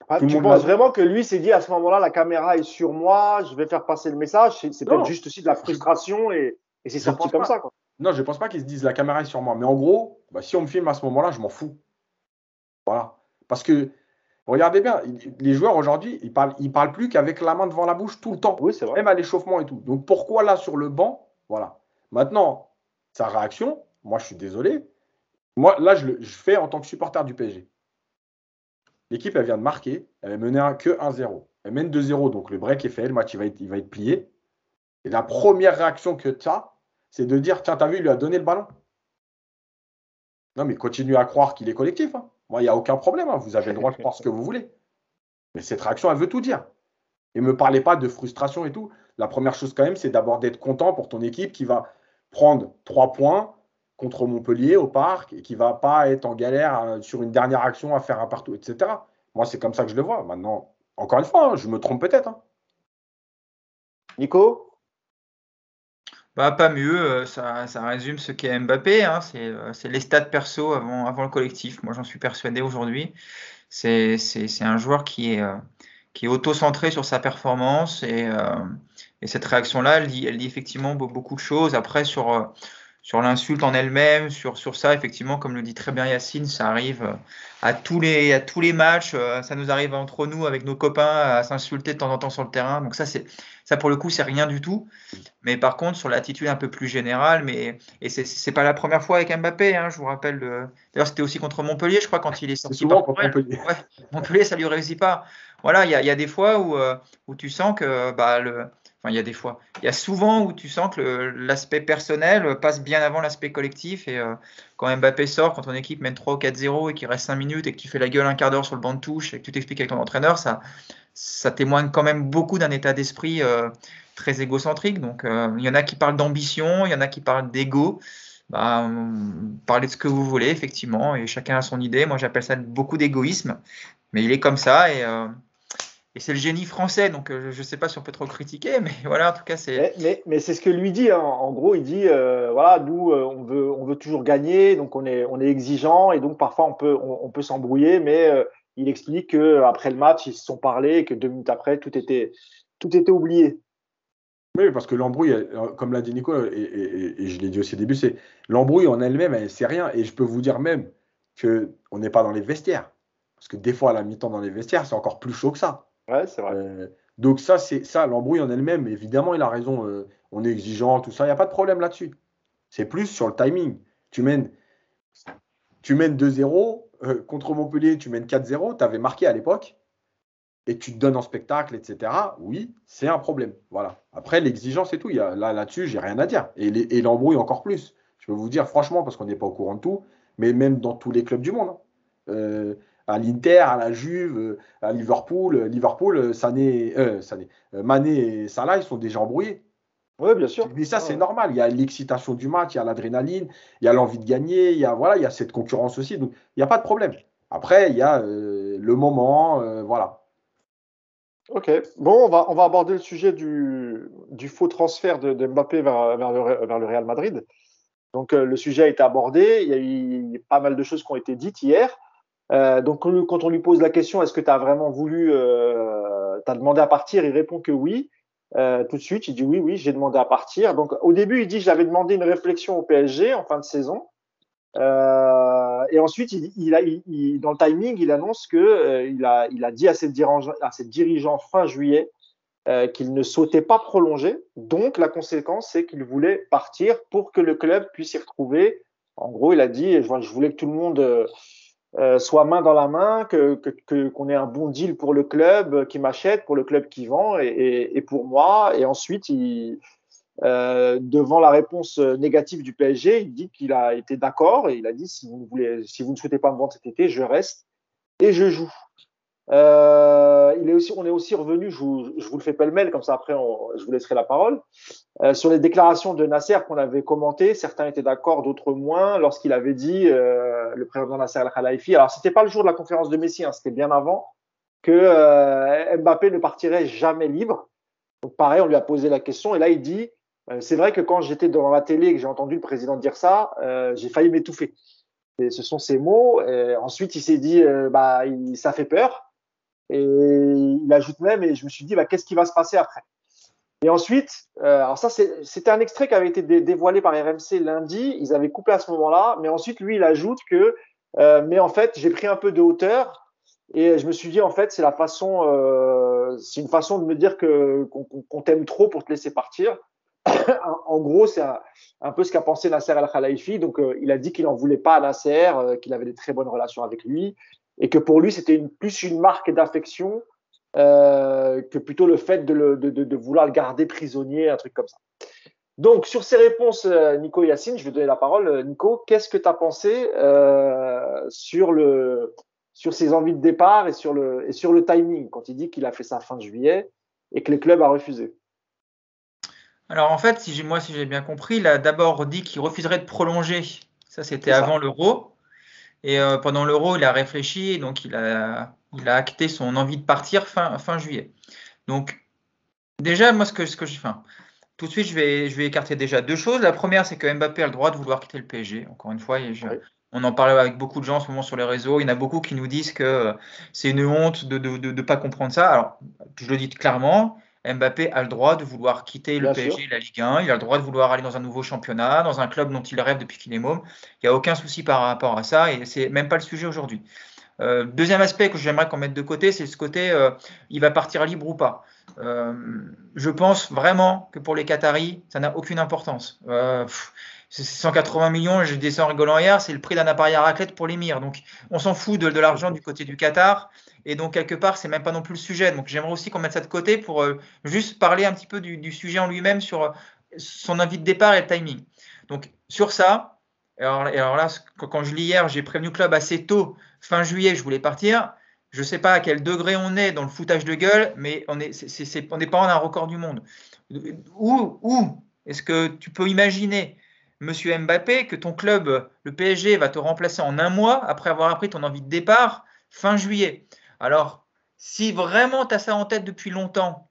Ah, tu penses vraiment que lui s'est dit à ce moment-là, la caméra est sur moi, je vais faire passer le message? C'est peut-être juste aussi de la frustration et, c'est sorti comme ça. Non, je ne pense pas qu'ils se disent la caméra est sur moi. Mais en gros, bah, si on me filme à ce moment-là, je m'en fous. Voilà. Parce que, regardez bien, les joueurs aujourd'hui, ils ne parlent, ils parlent plus qu'avec la main devant la bouche tout le temps. Oui, c'est vrai. Même à l'échauffement et tout. Donc pourquoi là sur le banc Voilà. Maintenant, sa réaction, moi, je suis désolé. Moi, là, je, le, fais en tant que supporter du PSG. L'équipe, elle vient de marquer. Elle est menée que 1-0. Elle mène 2-0. Donc, le break est fait. Le match, il va être, il va être plié. Et la première réaction que tu as, c'est de dire Tiens, t'as vu, il lui a donné le ballon. Non, mais continue à croire qu'il est collectif. Hein. Moi, il n'y a aucun problème. Hein. Vous avez le droit de croire ce que vous voulez. Mais cette réaction, elle veut tout dire. Et ne me parlez pas de frustration et tout. La première chose, quand même, c'est d'abord d'être content pour ton équipe qui va prendre trois points contre Montpellier au parc et qui va pas être en galère euh, sur une dernière action à faire un partout, etc. Moi, c'est comme ça que je le vois. Maintenant, encore une fois, hein, je me trompe peut-être. Nico? Bah, pas mieux, euh, ça, résume ce qu'est Mbappé. Hein. Euh, c'est les stats perso avant, avant le collectif. Moi, j'en suis persuadé aujourd'hui. C'est un joueur qui est, qui est auto-centré sur sa performance et, et cette réaction-là, elle dit, elle dit effectivement beaucoup de choses. Après, sur sur l'insulte en elle-même, sur, sur ça, effectivement, comme le dit très bien Yacine, ça arrive euh, à tous les, à tous les matchs, euh, ça nous arrive entre nous, avec nos copains, à s'insulter de temps en temps sur le terrain. Donc ça, c'est, ça pour le coup, c'est rien du tout. Mais par contre, sur l'attitude un peu plus générale, mais, et c'est, c'est pas la première fois avec Mbappé, hein, je vous rappelle. D'ailleurs, c'était aussi contre Montpellier, je crois, quand il est sorti. souvent contre Montpellier. Ouais, Montpellier, ça lui réussit pas. Voilà, il y a, y a, des fois où, euh, où tu sens que bah, le Enfin, il y a des fois. Il y a souvent où tu sens que l'aspect personnel passe bien avant l'aspect collectif. Et euh, quand Mbappé sort, quand ton équipe mène 3 ou 4-0 et qu'il reste 5 minutes et que tu fais la gueule un quart d'heure sur le banc de touche et que tu t'expliques avec ton entraîneur, ça, ça témoigne quand même beaucoup d'un état d'esprit euh, très égocentrique. Donc, euh, il y en a qui parlent d'ambition, il y en a qui parlent d'ego. Bah, parlez de ce que vous voulez, effectivement, et chacun a son idée. Moi, j'appelle ça beaucoup d'égoïsme, mais il est comme ça. Et c'est le génie français, donc euh, je ne sais pas si on peut trop critiquer, mais voilà, en tout cas, c'est. Mais, mais, c'est ce que lui dit. Hein. En gros, il dit euh, voilà, nous, euh, on, veut, on veut toujours gagner, donc on est, on est exigeant, et donc parfois on peut, on, peut s'embrouiller, mais il explique qu'après le match, ils se sont parlé, et que deux minutes après, tout était, tout était oublié. Oui, parce que l'embrouille, comme l'a dit Nico, et, et, je l'ai dit aussi au début, c'est l'embrouille en elle-même, c'est rien. Et je peux vous dire même qu'on n'est pas dans les vestiaires. Parce que des fois, à la mi-temps dans les vestiaires, c'est encore plus chaud que ça. C'est vrai. Euh, donc ça, c'est ça, l'embrouille en elle-même, évidemment, il a raison. Euh, on est exigeant, tout ça, il n'y a pas de problème là-dessus. C'est plus sur le timing. Tu mènes, tu mènes 2-0 euh, contre Montpellier, tu mènes 4-0, tu avais marqué à l'époque, et tu te donnes en spectacle, etc. Oui, c'est un problème. Voilà. Après, l'exigence c'est tout. Y a, là, là-dessus, j'ai rien à dire. Et, l'embrouille encore plus. Je peux vous dire franchement, parce qu'on n'est pas au courant de tout, mais même dans tous les clubs du monde. Hein à l'Inter, à la Juve, euh, à Liverpool. Euh, Liverpool, euh, Sané, euh, Sané, Mané et Salah, ils sont déjà embrouillés. Oui, bien sûr. Mais ça, c'est normal. Il y a l'excitation du match, il y a l'adrénaline, il y a l'envie de gagner, il y a, voilà, il y a cette concurrence aussi. Donc, il n'y a pas de problème. Après, il y a le moment, voilà. Ok. Bon, on va, on va aborder le sujet du, du faux transfert de, Mbappé vers, vers, le, vers, le, Real Madrid. Donc, le sujet a été abordé. Il y a eu pas mal de choses qui ont été dites hier. Euh, donc quand on lui pose la question, est-ce que tu as vraiment voulu, euh, tu as demandé à partir, il répond que oui. Euh, tout de suite, il dit oui, oui, j'ai demandé à partir. Donc au début, il dit j'avais demandé une réflexion au PSG en fin de saison. Euh, et ensuite, il, a, il, dans le timing, il annonce que euh, il, a, il a dit à ses dirigeants, à ses dirigeants fin juillet qu'il ne souhaitait pas prolonger. Donc la conséquence, c'est qu'il voulait partir pour que le club puisse y retrouver. En gros, il a dit je, je voulais que tout le monde euh, soit main dans la main, que qu'on ait un bon deal pour le club qui m'achète, pour le club qui vend et, et, pour moi. Et ensuite, il, euh, devant la réponse négative du PSG, il dit qu'il a été d'accord et il a dit si vous, voulez, si vous ne souhaitez pas me vendre cet été, je reste et je joue. Euh, il est aussi, on est aussi revenu, je vous, je vous le fais pêle-mêle, comme ça après je vous laisserai la parole, euh, sur les déclarations de Nasser qu'on avait commentées. Certains étaient d'accord, d'autres moins, lorsqu'il avait dit, euh, le président Nasser Al-Khelaifi, alors c'était pas le jour de la conférence de Messi, hein, c'était bien avant, que euh, Mbappé ne partirait jamais libre. Donc pareil, on lui a posé la question et là il dit, euh, c'est vrai que quand j'étais devant la télé et que j'ai entendu le président dire ça, j'ai failli m'étouffer. Et ce sont ses mots. Ensuite, il s'est dit, bah, il, ça fait peur. Et il ajoute même, et je me suis dit, bah, qu'est-ce qui va se passer après? Et ensuite, euh, alors ça, c'était un extrait qui avait été dévoilé par RMC lundi. Ils avaient coupé à ce moment-là. Mais ensuite, lui, il ajoute que, euh, mais en fait, j'ai pris un peu de hauteur. Et je me suis dit, en fait, c'est la façon, euh, c'est une façon de me dire que qu'on t'aime trop pour te laisser partir. en gros, c'est un, peu ce qu'a pensé Nasser Al-Khelaifi. Donc, euh, il a dit qu'il n'en voulait pas à Nasser, qu'il avait des très bonnes relations avec lui, et que pour lui, c'était une, plus une marque d'affection euh, que plutôt le fait de, le, de, de, vouloir le garder prisonnier, un truc comme ça. Donc, sur ces réponses, euh, Nico Yacine, je vais donner la parole. Euh, Nico, qu'est-ce que tu as pensé euh, sur, le, sur ses envies de départ et sur le, et sur le timing, quand il dit qu'il a fait ça fin juillet et que le club a refusé? Alors, en fait, si moi, si j'ai bien compris, il a d'abord dit qu'il refuserait de prolonger. Ça, c'était avant l'euro. Et euh, pendant l'Euro, il a réfléchi, donc il a, il a acté son envie de partir fin, fin juillet. Donc, déjà, moi, ce que, ce que je fais, tout de suite, je vais, je vais écarter déjà deux choses. La première, c'est que Mbappé a le droit de vouloir quitter le PSG. Encore une fois, on en parle avec beaucoup de gens en ce moment sur les réseaux. Il y en a beaucoup qui nous disent que c'est une honte de ne de, de, pas comprendre ça. Alors, je le dis clairement, Mbappé a le droit de vouloir quitter le PSG, la Ligue 1. Il a le droit de vouloir aller dans un nouveau championnat, dans un club dont il rêve depuis qu'il est môme. Il n'y a aucun souci par rapport à ça et c'est même pas le sujet aujourd'hui. Euh, deuxième aspect que j'aimerais qu'on mette de côté, c'est ce côté euh, il va partir libre ou pas. Euh, je pense vraiment que pour les Qataris, ça n'a aucune importance. 180 millions, je descends en rigolant hier, c'est le prix d'un appareil à raclette pour l'émir. Donc, on s'en fout de, l'argent du côté du Qatar. Et donc, quelque part, c'est même pas non plus le sujet. Donc, j'aimerais aussi qu'on mette ça de côté pour euh, juste parler un petit peu du, sujet en lui-même sur euh, son envie de départ et le timing. Donc, sur ça, alors, alors là, quand je lis hier, j'ai prévenu le club assez tôt, fin juillet, je voulais partir. Je ne sais pas à quel degré on est dans le foutage de gueule, mais on n'est pas en un record du monde. Où, où est-ce que tu peux imaginer Monsieur Mbappé, que ton club, le PSG, va te remplacer en un mois après avoir appris ton envie de départ fin juillet. Alors, si vraiment tu as ça en tête depuis longtemps,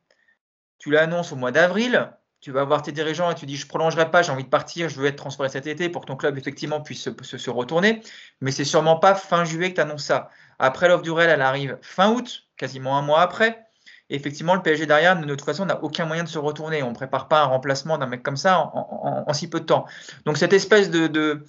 tu l'annonces au mois d'avril, tu vas voir tes dirigeants et tu dis je prolongerai pas, j'ai envie de partir, je veux être transféré cet été pour que ton club effectivement puisse se, retourner. Mais c'est sûrement pas fin juillet que tu annonces ça. Après l'offre du Real, elle arrive fin août, quasiment un mois après effectivement, le PSG derrière, de toute façon, n'a aucun moyen de se retourner. On ne prépare pas un remplacement d'un mec comme ça en, si peu de temps. Donc cette espèce de,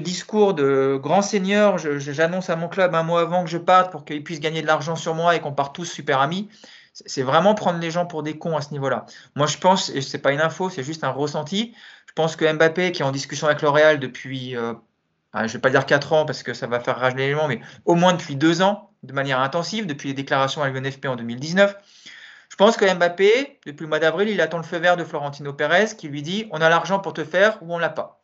discours de grand seigneur, j'annonce à mon club un mois avant que je parte pour qu'il puisse gagner de l'argent sur moi et qu'on parte tous super amis. C'est vraiment prendre les gens pour des cons à ce niveau-là. Moi, je pense, et ce n'est pas une info, c'est juste un ressenti. Je pense que Mbappé, qui est en discussion avec L'Oréal depuis, euh, je ne vais pas dire 4 ans parce que ça va faire rager l'élément, mais au moins depuis 2 ans, de manière intensive depuis les déclarations à l'UNFP en 2019. Je pense que Mbappé, depuis le mois d'avril, il attend le feu vert de Florentino Pérez qui lui dit on a l'argent pour te faire ou on l'a pas.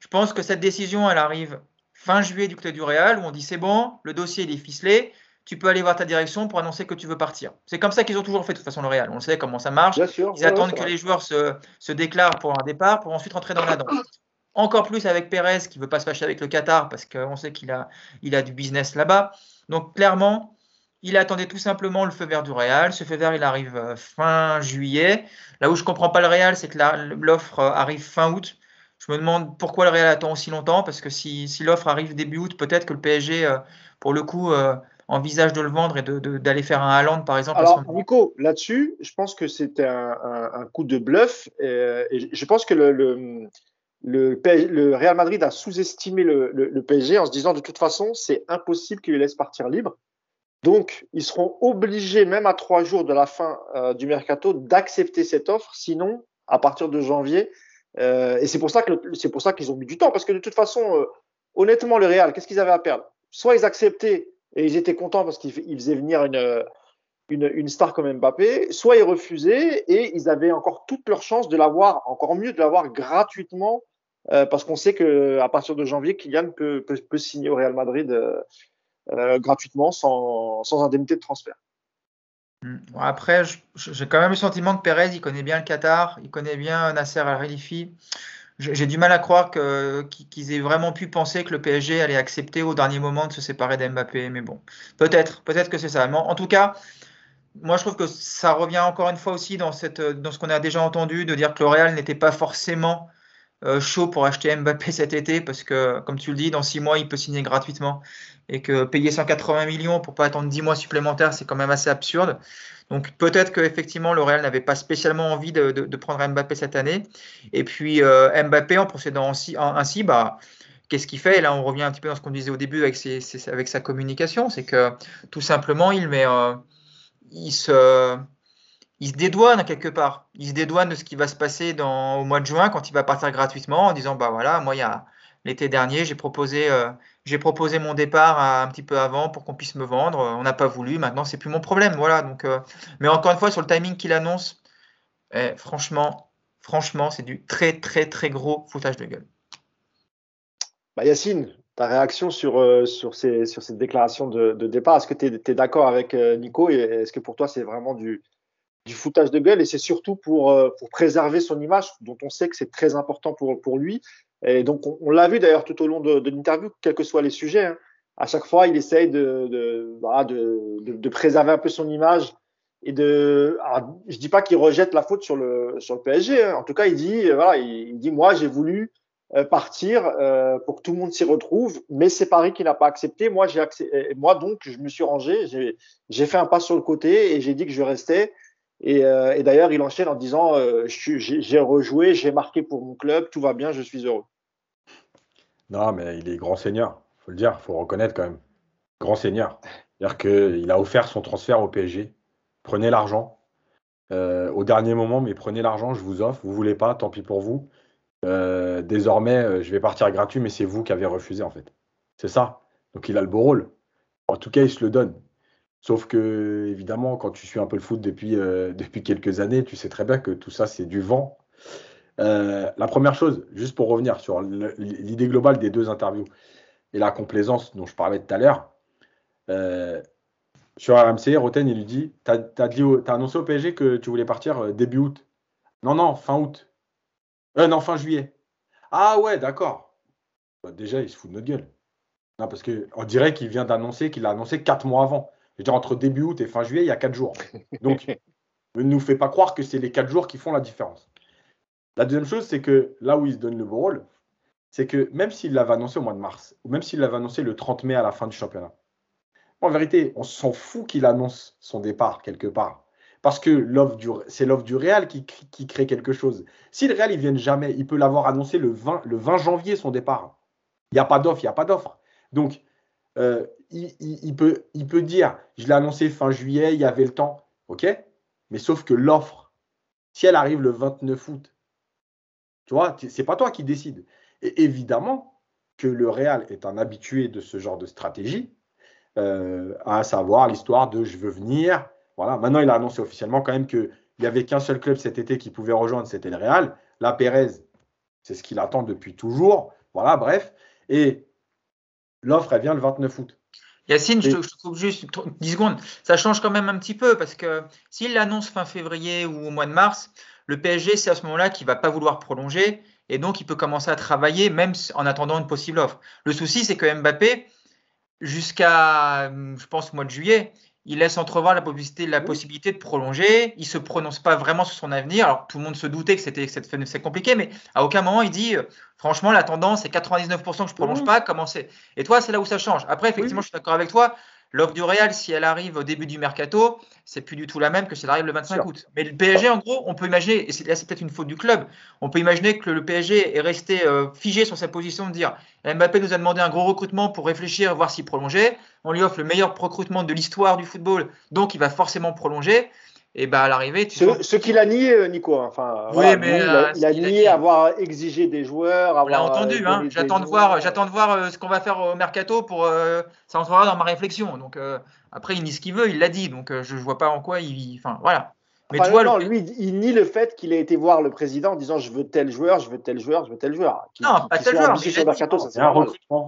Je pense que cette décision, elle arrive fin juillet du côté du Real où on dit c'est bon, le dossier est ficelé, tu peux aller voir ta direction pour annoncer que tu veux partir. C'est comme ça qu'ils ont toujours fait de toute façon le Real. On sait comment ça marche. Ils attendent que les joueurs se, se, déclarent pour un départ pour ensuite rentrer dans la danse. Encore plus avec Pérez qui veut pas se fâcher avec le Qatar parce qu'on sait qu'il a, il a du business là-bas. Donc clairement, il attendait tout simplement le feu vert du Real. Ce feu vert, il arrive euh, fin juillet. Là où je ne comprends pas le Real, c'est que l'offre euh, arrive fin août. Je me demande pourquoi le Real attend aussi longtemps, parce que si, l'offre arrive début août, peut-être que le PSG, euh, pour le coup, envisage de le vendre et d'aller faire un Haaland, par exemple. Alors, Nico, là-dessus, je pense que c'était un, coup de bluff. Et, je pense que le le, Real Madrid a sous-estimé le, PSG en se disant de toute façon, c'est impossible qu'il le laisse partir libre. Donc, ils seront obligés, même à trois jours de la fin euh, du mercato, d'accepter cette offre. Sinon, à partir de janvier, euh, et c'est pour ça que c'est pour ça qu'ils ont mis du temps, parce que de toute façon, euh, honnêtement, le Real, qu'est-ce qu'ils avaient à perdre? Soit ils acceptaient et ils étaient contents parce qu'ils faisaient venir une, une, star comme Mbappé, soit ils refusaient et ils avaient encore toute leur chance de l'avoir, encore mieux de l'avoir gratuitement euh, parce qu'on sait qu'à partir de janvier, Kylian peut, signer au Real Madrid euh, euh, gratuitement sans, indemnité de transfert. Hmm. après, j'ai quand même le sentiment que Pérez, il connaît bien le Qatar, il connaît bien Nasser Al-Khalifi. J'ai du mal à croire qu'ils aient vraiment pu penser que le PSG allait accepter au dernier moment de se séparer d'Mbappé. Mais bon, peut-être, peut-être que c'est ça. En, tout cas, moi je trouve que ça revient encore une fois aussi dans, ce qu'on a déjà entendu, de dire que le Real n'était pas forcément euh, chaud pour acheter Mbappé cet été parce que, comme tu le dis, dans six mois, il peut signer gratuitement et que payer 180 millions pour pas attendre 10 mois supplémentaires, c'est quand même assez absurde. Donc peut-être qu'effectivement, le Real n'avait pas spécialement envie de, prendre Mbappé cette année. Et puis euh, Mbappé, en procédant ainsi, bah, qu'est-ce qu'il fait? Et là, on revient un petit peu dans ce qu'on disait au début avec, avec sa communication, c'est que tout simplement, il met, euh, il se il dédouane quelque part. Il se dédouane de ce qui va se passer au mois de juin quand il va partir gratuitement en disant bah voilà, moi il y a l'été dernier, j'ai proposé, euh, proposé mon départ un petit peu avant pour qu'on puisse me vendre. On n'a pas voulu, maintenant c'est plus mon problème. Voilà. Donc, euh, mais encore une fois sur le timing qu'il annonce, eh, franchement, franchement, c'est du très très très gros foutage de gueule. Bah Yacine, ta réaction sur, euh, sur, ces, sur cette déclaration de, de départ, est-ce que tu es, d'accord avec Nico? Et est-ce que pour toi c'est vraiment du, du foutage de gueule? Et c'est surtout pour, euh, pour préserver son image dont on sait que c'est très important pour, pour lui. Et donc, on, l'a vu d'ailleurs tout au long de, de l'interview, quels que soient les sujets. Hein. À chaque fois, il essaye de, de, voilà, de, de, préserver un peu son image et de. Je dis pas qu'il rejette la faute sur le, sur le PSG. Hein. En tout cas, il dit, voilà, il, dit, moi, j'ai voulu euh, partir euh, pour que tout le monde s'y retrouve, mais c'est Paris qui n'a pas accepté. Accepté. Moi, donc, je me suis rangé, j'ai fait un pas sur le côté et j'ai dit que je restais Et, d'ailleurs, il enchaîne en disant J'ai rejoué, j'ai marqué pour mon club, tout va bien, je suis heureux. Non, mais il est grand seigneur, faut le dire, faut reconnaître quand même. Grand seigneur. C'est-à-dire qu'il a offert son transfert au PSG. Prenez l'argent. Euh, au dernier moment, mais prenez l'argent, je vous offre. Vous voulez pas, tant pis pour vous. Euh, désormais, euh, je vais partir gratuit, mais c'est vous qui avez refusé en fait. C'est ça. Donc il a le beau rôle. En tout cas, il se le donne. Sauf que, évidemment, quand tu suis un peu le foot depuis, depuis quelques années, tu sais très bien que tout ça, c'est du vent. la première chose, juste pour revenir sur l'idée globale des deux interviews et la complaisance dont je parlais tout à l'heure, sur RMC, Roten, il lui dit Tu as, annoncé au PSG que tu voulais partir euh, début août. Non, non, fin août. Euh, non, fin juillet. Ah ouais, d'accord. Bah, déjà, il se fout de notre gueule. Non, parce qu'on dirait qu'il vient d'annoncer qu'il a annoncé quatre mois avant. Je veux dire, entre début août et fin juillet, il y a quatre jours. Donc, ne nous fait pas croire que c'est les quatre jours qui font la différence. La deuxième chose, c'est que là où il se donne le beau rôle, c'est que même s'il l'avait annoncé au mois de mars, ou même s'il l'avait annoncé le 30 mai à la fin du championnat, en vérité, on s'en fout qu'il annonce son départ quelque part. Parce que c'est l'offre du Real qui, crée quelque chose. Si le Real ne vient jamais, il peut l'avoir annoncé le 20, le 20 janvier son départ. Il n'y a pas d'offre, il n'y a pas d'offre. Donc, euh, il, peut, il peut dire, je l'ai annoncé fin juillet, il y avait le temps. OK? Mais sauf que l'offre, si elle arrive le 29 août, tu vois, c'est pas toi qui décides. Et évidemment que le Real est un habitué de ce genre de stratégie euh, à savoir l'histoire de je veux venir. Voilà. Maintenant, il a annoncé officiellement quand même qu'il n'y avait qu'un seul club cet été qui pouvait rejoindre, c'était le Real. La Pérez, c'est ce qu'il attend depuis toujours. Voilà, bref. Et l'offre, elle vient le 29 août. Yacine, je, te, coupe juste 10 secondes. Ça change quand même un petit peu parce que s'il l'annonce fin février ou au mois de mars, le PSG, c'est à ce moment-là qu'il ne va pas vouloir prolonger et donc il peut commencer à travailler même en attendant une possible offre. Le souci, c'est que Mbappé, jusqu'à, je pense, mois de juillet, il laisse entrevoir la possibilité, la possibilité de prolonger. Il se prononce pas vraiment sur son avenir. Alors tout le monde se doutait que c'était c'est compliqué, mais à aucun moment il dit, euh, franchement, la tendance est 99% que je prolonge pas. Comment c'est? Et toi, c'est là où ça change. Après, effectivement, je suis d'accord avec toi. L'offre du Real, si elle arrive au début du mercato, c'est plus du tout la même que si elle arrive le 25 août. Mais le PSG, en gros, on peut imaginer, et là c'est peut-être une faute du club, on peut imaginer que le PSG est resté euh, figé sur sa position de dire Mbappé nous a demandé un gros recrutement pour réfléchir, voir s'il prolongeait. On lui offre le meilleur recrutement de l'histoire du football, donc il va forcément prolonger. Et bah à l'arrivée, tu ce, ce qu'il a nié, euh, Nico. Hein. Enfin, oui, mais il, a, euh, nié avoir exigé des joueurs. On l'a entendu. Euh, hein. J'attends de voir, j'attends de voir ce qu'on va faire au mercato pour. ça entrera dans ma réflexion. Donc après, il nie ce qu'il veut, il l'a dit. Donc je, ne vois pas en quoi il. Enfin voilà. Mais tu vois, non, lui, il nie le fait qu'il ait été voir le président en disant je veux tel joueur, je veux tel joueur, je veux tel joueur. non, pas tel joueur.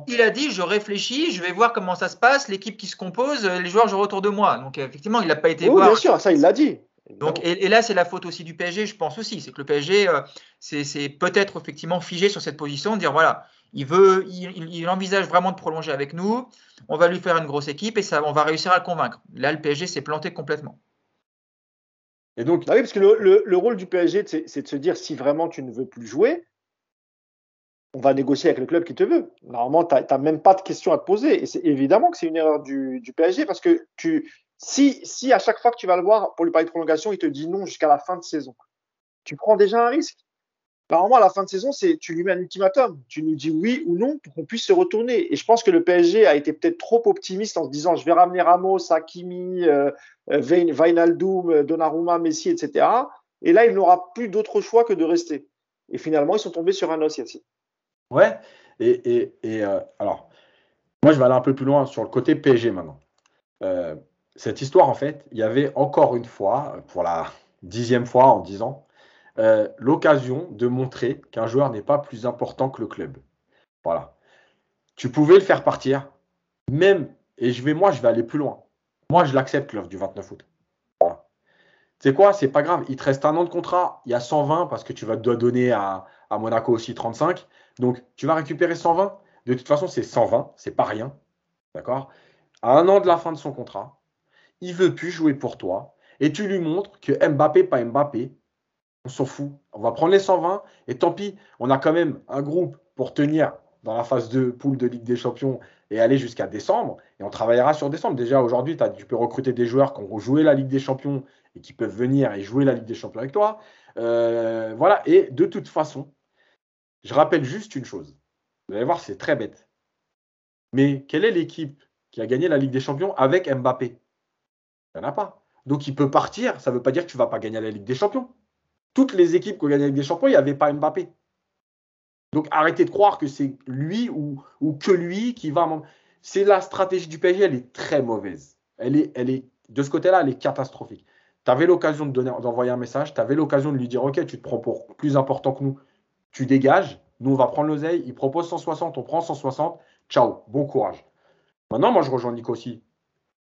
il, a dit, je réfléchis, je vais voir comment ça se passe, l'équipe qui se compose, les joueurs, je retourne de moi. Donc effectivement, il n'a pas été oui, voir. Bien sûr, ça il l'a dit. Donc, et, là, c'est la faute aussi du PSG, je pense aussi. C'est que le PSG, euh, c'est peut-être effectivement figé sur cette position, de dire voilà, il veut, il, envisage vraiment de prolonger avec nous. On va lui faire une grosse équipe et ça, on va réussir à le convaincre. Là, le PSG s'est planté complètement. Et donc, ah oui, parce que le, rôle du PSG, c'est de se dire si vraiment tu ne veux plus jouer, on va négocier avec le club qui te veut. Normalement, tu n'as même pas de questions à te poser. Et c'est évidemment que c'est une erreur du, PSG parce que si, si à chaque fois que tu vas le voir pour lui parler de prolongation, il te dit non jusqu'à la fin de saison, tu prends déjà un risque. Normalement, à la fin de saison, c'est tu lui mets un ultimatum. Tu nous dis oui ou non pour qu'on puisse se retourner. Et je pense que le PSG a été peut-être trop optimiste en se disant je vais ramener Ramos, Hakimi, euh, euh Wijnaldum, euh, Donnarumma, Messi, etc. Et là, il n'aura plus d'autre choix que de rester. Et finalement, ils sont tombés sur un os, ici. Ouais. Et, et, et euh, alors, moi, je vais aller un peu plus loin sur le côté PSG maintenant. cette histoire, en fait, il y avait encore une fois, pour la dixième fois en dix ans, euh, l'occasion de montrer qu'un joueur n'est pas plus important que le club. Voilà. Tu pouvais le faire partir, même, et je vais, moi, je vais aller plus loin. Moi, je l'accepte l'offre du 29 août. Voilà. Tu sais quoi, c'est pas grave. Il te reste un an de contrat. Il y a 120 parce que tu vas dois donner à, à, Monaco aussi 35. Donc, tu vas récupérer 120. De toute façon, c'est 120. C'est pas rien. D'accord? À un an de la fin de son contrat, il veut plus jouer pour toi. Et tu lui montres que Mbappé, pas Mbappé, on s'en fout. On va prendre les 120 et tant pis, on a quand même un groupe pour tenir dans la phase 2 poule de Ligue des Champions et aller jusqu'à décembre. Et on travaillera sur décembre. Déjà, aujourd'hui, tu peux recruter des joueurs qui ont joué la Ligue des Champions et qui peuvent venir et jouer la Ligue des Champions avec toi. Euh, voilà, et de toute façon, je rappelle juste une chose. Vous allez voir, c'est très bête. Mais quelle est l'équipe qui a gagné la Ligue des Champions avec Mbappé? Il n'y en a pas. Donc il peut partir, ça ne veut pas dire que tu ne vas pas gagner la Ligue des Champions. Toutes les équipes qui ont gagné Ligue des Champions, il n'y avait pas Mbappé. Donc arrêtez de croire que c'est lui ou, que lui qui va. C'est la stratégie du PSG, elle est très mauvaise. Elle est, elle est, de ce côté-là, elle est catastrophique. Tu avais l'occasion d'envoyer un message, tu avais l'occasion de lui dire Ok, tu te prends pour plus important que nous, tu dégages, nous on va prendre l'oseille, il propose 160, on prend 160, ciao, bon courage. Maintenant, moi je rejoins Nico aussi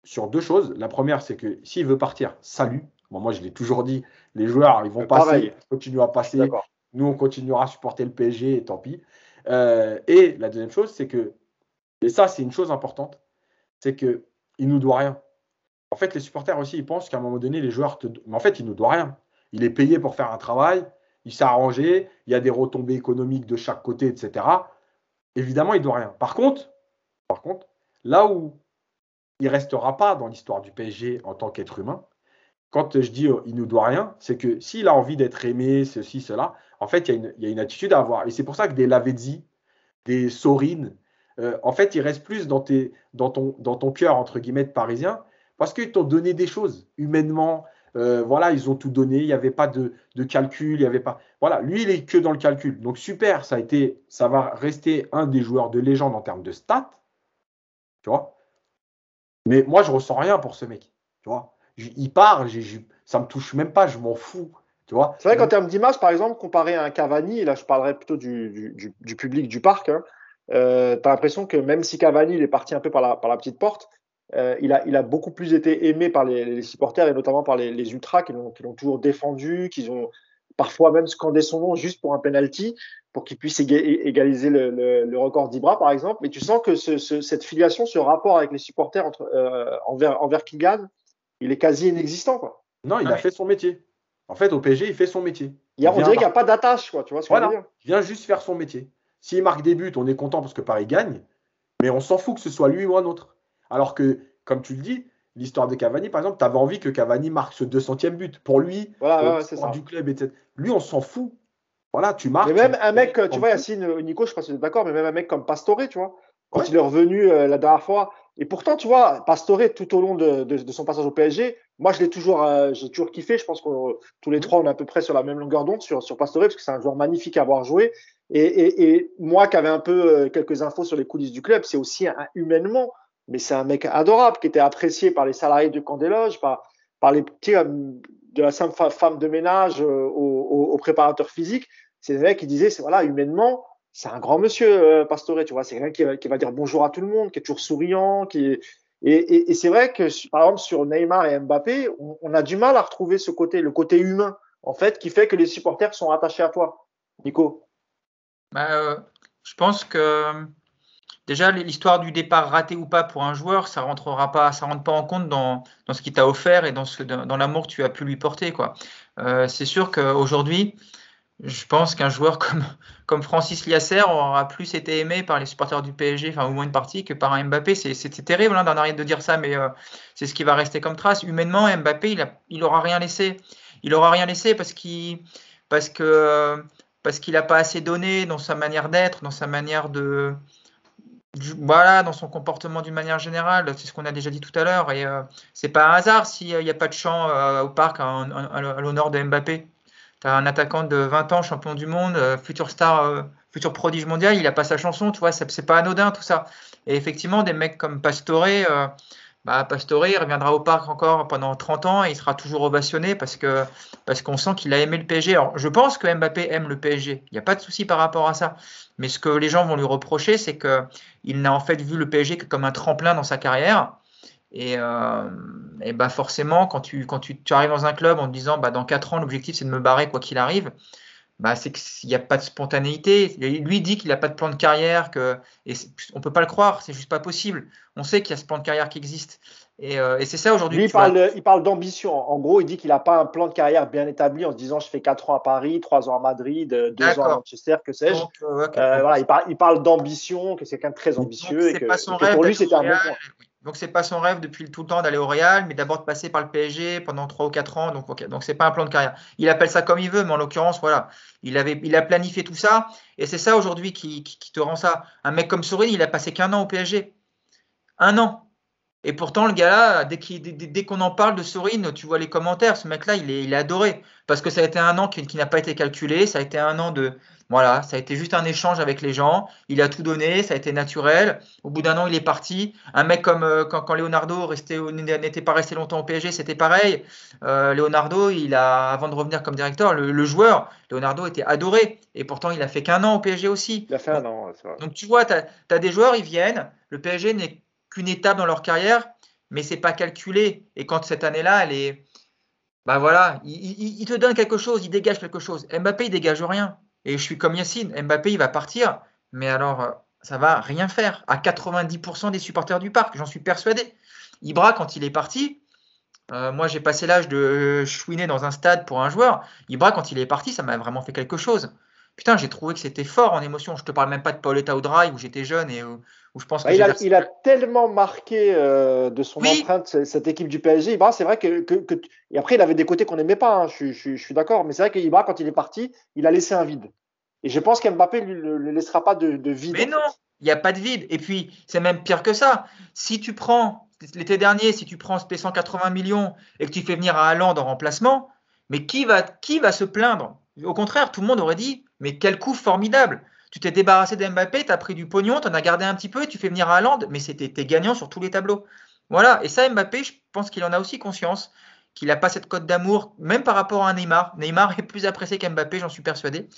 sur deux choses. La première, c'est que s'il veut partir, salut. Moi je l'ai toujours dit, les joueurs, ils vont passer, continuer à passer. Nous, on continuera à supporter le PSG et tant pis. Euh, et la deuxième chose, c'est que, et ça, c'est une chose importante, c'est qu'il ne nous doit rien. En fait, les supporters aussi, ils pensent qu'à un moment donné, les joueurs te. Mais en fait, il ne nous doit rien. Il est payé pour faire un travail, il s'est arrangé, il y a des retombées économiques de chaque côté, etc. Évidemment, il ne doit rien. Par contre, par contre, là où il ne restera pas dans l'histoire du PSG en tant qu'être humain, quand je dis il ne nous doit rien, c'est que s'il a envie d'être aimé, ceci, cela, en fait, il y, a une, attitude à avoir. Et c'est pour ça que des Lavezzi, des Sorines, euh, en fait, ils restent plus dans, ton, cœur, entre guillemets, de parisien, parce qu'ils t'ont donné des choses humainement. Euh, voilà, ils ont tout donné. Il n'y avait pas de, calcul. Il y avait pas. Voilà, lui, il est que dans le calcul. Donc super, ça a été, ça va rester un des joueurs de légende en termes de stats. Tu vois. Mais moi, je ressens rien pour ce mec. Tu vois il part, ça me touche même pas, je m'en fous. Tu vois C'est vrai qu'en termes d'image, par exemple, comparé à un Cavani, et là je parlerai plutôt du, public du parc, hein, euh, tu as l'impression que même si Cavani il est parti un peu par la, par la petite porte, euh, il, a, il, a, beaucoup plus été aimé par les, supporters et notamment par les, ultras qui l'ont toujours défendu, qui ont parfois même scandé son nom juste pour un penalty pour qu'il puisse égaliser le, record d'Ibra par exemple. Mais tu sens que cette filiation, ce rapport avec les supporters entre, euh, envers, envers Kylian, il est quasi inexistant. Quoi. Non, il a fait son métier. En fait, au PSG, il fait son métier. Il on dirait qu'il n'y a pas d'attache, quoi. Tu vois ce que je veux dire Il vient juste faire son métier. S'il marque des buts, on est content parce que Paris gagne, mais on s'en fout que ce soit lui ou un autre. Alors que, comme tu le dis, l'histoire de Cavani, par exemple, tu avais envie que Cavani marque ce 200e but. Pour lui, voilà, c'est ça. du club, etc. Lui, on s'en fout. Voilà, tu marques. Mais même un mec, tu vois, Yacine, Nico, je sais pas si tu es d'accord, mais même un mec comme Pastore, tu vois, quand il est revenu euh, la dernière fois, et pourtant, tu vois, Pastore, tout au long de, son passage au PSG, moi, je l'ai toujours, euh, j'ai toujours kiffé. Je pense que tous les trois, on est à peu près sur la même longueur d'onde sur, sur Pastore, parce que c'est un joueur magnifique à avoir joué. Et, moi, qui avais un peu euh, quelques infos sur les coulisses du club, c'est aussi un, humainement, mais c'est un mec adorable, qui était apprécié par les salariés du camp des loges, par, par les petits, euh, de la simple femme de ménage aux, préparateur physique. C'est un mec qui disait, voilà, humainement, c'est un grand monsieur, euh, Pastore, tu vois. C'est quelqu'un qui, va dire bonjour à tout le monde, qui est toujours souriant, qui Et, c'est vrai que, par exemple, sur Neymar et Mbappé, on, a du mal à retrouver ce côté, le côté humain, en fait, qui fait que les supporters sont attachés à toi. Nico bah, euh, Je pense que déjà, l'histoire du départ raté ou pas pour un joueur, ça rentrera pas, ça rentre pas en compte dans, ce qu'il t'a offert et dans, dans l'amour que tu as pu lui porter. Quoi. Euh, c'est sûr qu'aujourd'hui, je pense qu'un joueur comme, Francis Liasser aura plus été aimé par les supporters du PSG, enfin au moins une partie, que par un Mbappé. C'était terrible hein, d'en arriver de dire ça, mais euh, c'est ce qui va rester comme trace. Humainement, Mbappé, il, a, il aura rien laissé. Il aura rien laissé parce qu'il n'a pas assez donné dans sa manière d'être, dans sa manière de voilà, dans son comportement d'une manière générale, c'est ce qu'on a déjà dit tout à l'heure. Et euh, c'est pas un hasard s'il n'y a pas de chant euh, au parc à l'honneur de Mbappé un attaquant de 20 ans, champion du monde, euh, futur star, euh, futur prodige mondial, il a pas sa chanson, tu vois, c'est pas anodin tout ça. Et effectivement, des mecs comme Pastore, euh, bah, Pastore, reviendra au parc encore pendant 30 ans et il sera toujours ovationné parce que parce qu'on sent qu'il a aimé le PSG. Alors, je pense que Mbappé aime le PSG. Il n'y a pas de souci par rapport à ça. Mais ce que les gens vont lui reprocher, c'est qu'il n'a en fait vu le PSG que comme un tremplin dans sa carrière et, euh, et bah forcément, quand, tu, quand tu, tu, arrives dans un club en te disant bah dans 4 ans, l'objectif c'est de me barrer quoi qu'il arrive, bah c'est qu'il n'y a pas de spontanéité. Lui dit qu'il n'a pas de plan de carrière, que, et on ne peut pas le croire, c'est juste pas possible. On sait qu'il y a ce plan de carrière qui existe. Et, euh, et c'est ça aujourd'hui. Lui, il parle, il parle d'ambition. En gros, il dit qu'il n'a pas un plan de carrière bien établi en se disant je fais 4 ans à Paris, 3 ans à Madrid, 2 ans à Manchester, que sais-je. Euh, voilà, il parle, il parle d'ambition, que c'est quelqu'un de très ambitieux. et que, pas son rêve pour lui, c'était un bon point. Donc, c'est pas son rêve depuis tout le temps d'aller au Real, mais d'abord de passer par le PSG pendant 3 ou 4 ans. Donc, ok. Donc, c'est pas un plan de carrière. Il appelle ça comme il veut, mais en l'occurrence, voilà. Il, avait, il a planifié tout ça. Et c'est ça aujourd'hui qui, qui, te rend ça. Un mec comme Sorin, il a passé qu'un an au PSG. Un an. Et pourtant, le gars-là, dès qu'on dès, en parle de Sorine, tu vois les commentaires, ce mec-là, il est, il est adoré. Parce que ça a été un an qui, n'a pas été calculé, ça a été un an de. Voilà, ça a été juste un échange avec les gens. Il a tout donné, ça a été naturel. Au bout d'un an, il est parti. Un mec comme euh, quand, quand, Leonardo n'était pas resté longtemps au PSG, c'était pareil. Euh, Leonardo, il a, avant de revenir comme directeur, le, joueur, Leonardo était adoré. Et pourtant, il a fait qu'un an au PSG aussi. Il a fait un an, Donc tu vois, tu as, as des joueurs, ils viennent. Le PSG n'est qu'une étape dans leur carrière, mais c'est pas calculé. Et quand cette année-là, elle est, bah voilà, il, te donne quelque chose, il dégage quelque chose. Mbappé, il dégage rien. Et je suis comme Yacine, Mbappé, il va partir, mais alors euh, ça va rien faire à 90% des supporters du parc, j'en suis persuadé. Ibra, quand il est parti, euh, moi j'ai passé l'âge de chouiner dans un stade pour un joueur. Ibra, quand il est parti, ça m'a vraiment fait quelque chose. Putain, j'ai trouvé que c'était fort en émotion. Je te parle même pas de Pauletta Audrey où j'étais jeune et je pense que bah, il, a, il, a, tellement marqué euh, de son empreinte cette équipe du PSG. Ibra, c'est vrai que, que, Et après, il avait des côtés qu'on n'aimait pas, hein, je, je, je, suis d'accord. Mais c'est vrai qu'Ibra, quand il est parti, il a laissé un vide. Et je pense qu'Mbappé ne le, laissera pas de, de vide. Mais non, il n'y a pas de vide. Et puis, c'est même pire que ça. Si tu prends, l'été dernier, si tu prends tes 180 millions et que tu fais venir à Haaland en remplacement, mais qui va, qui va se plaindre? Au contraire, tout le monde aurait dit mais quel coup formidable Tu t'es débarrassé d'Mbappé, tu as pris du pognon, tu en as gardé un petit peu et tu fais venir Haaland, mais c'était gagnant sur tous les tableaux. Voilà, et ça, Mbappé, je pense qu'il en a aussi conscience, qu'il n'a pas cette cote d'amour, même par rapport à Neymar. Neymar est plus apprécié qu'Mbappé, j'en suis persuadé.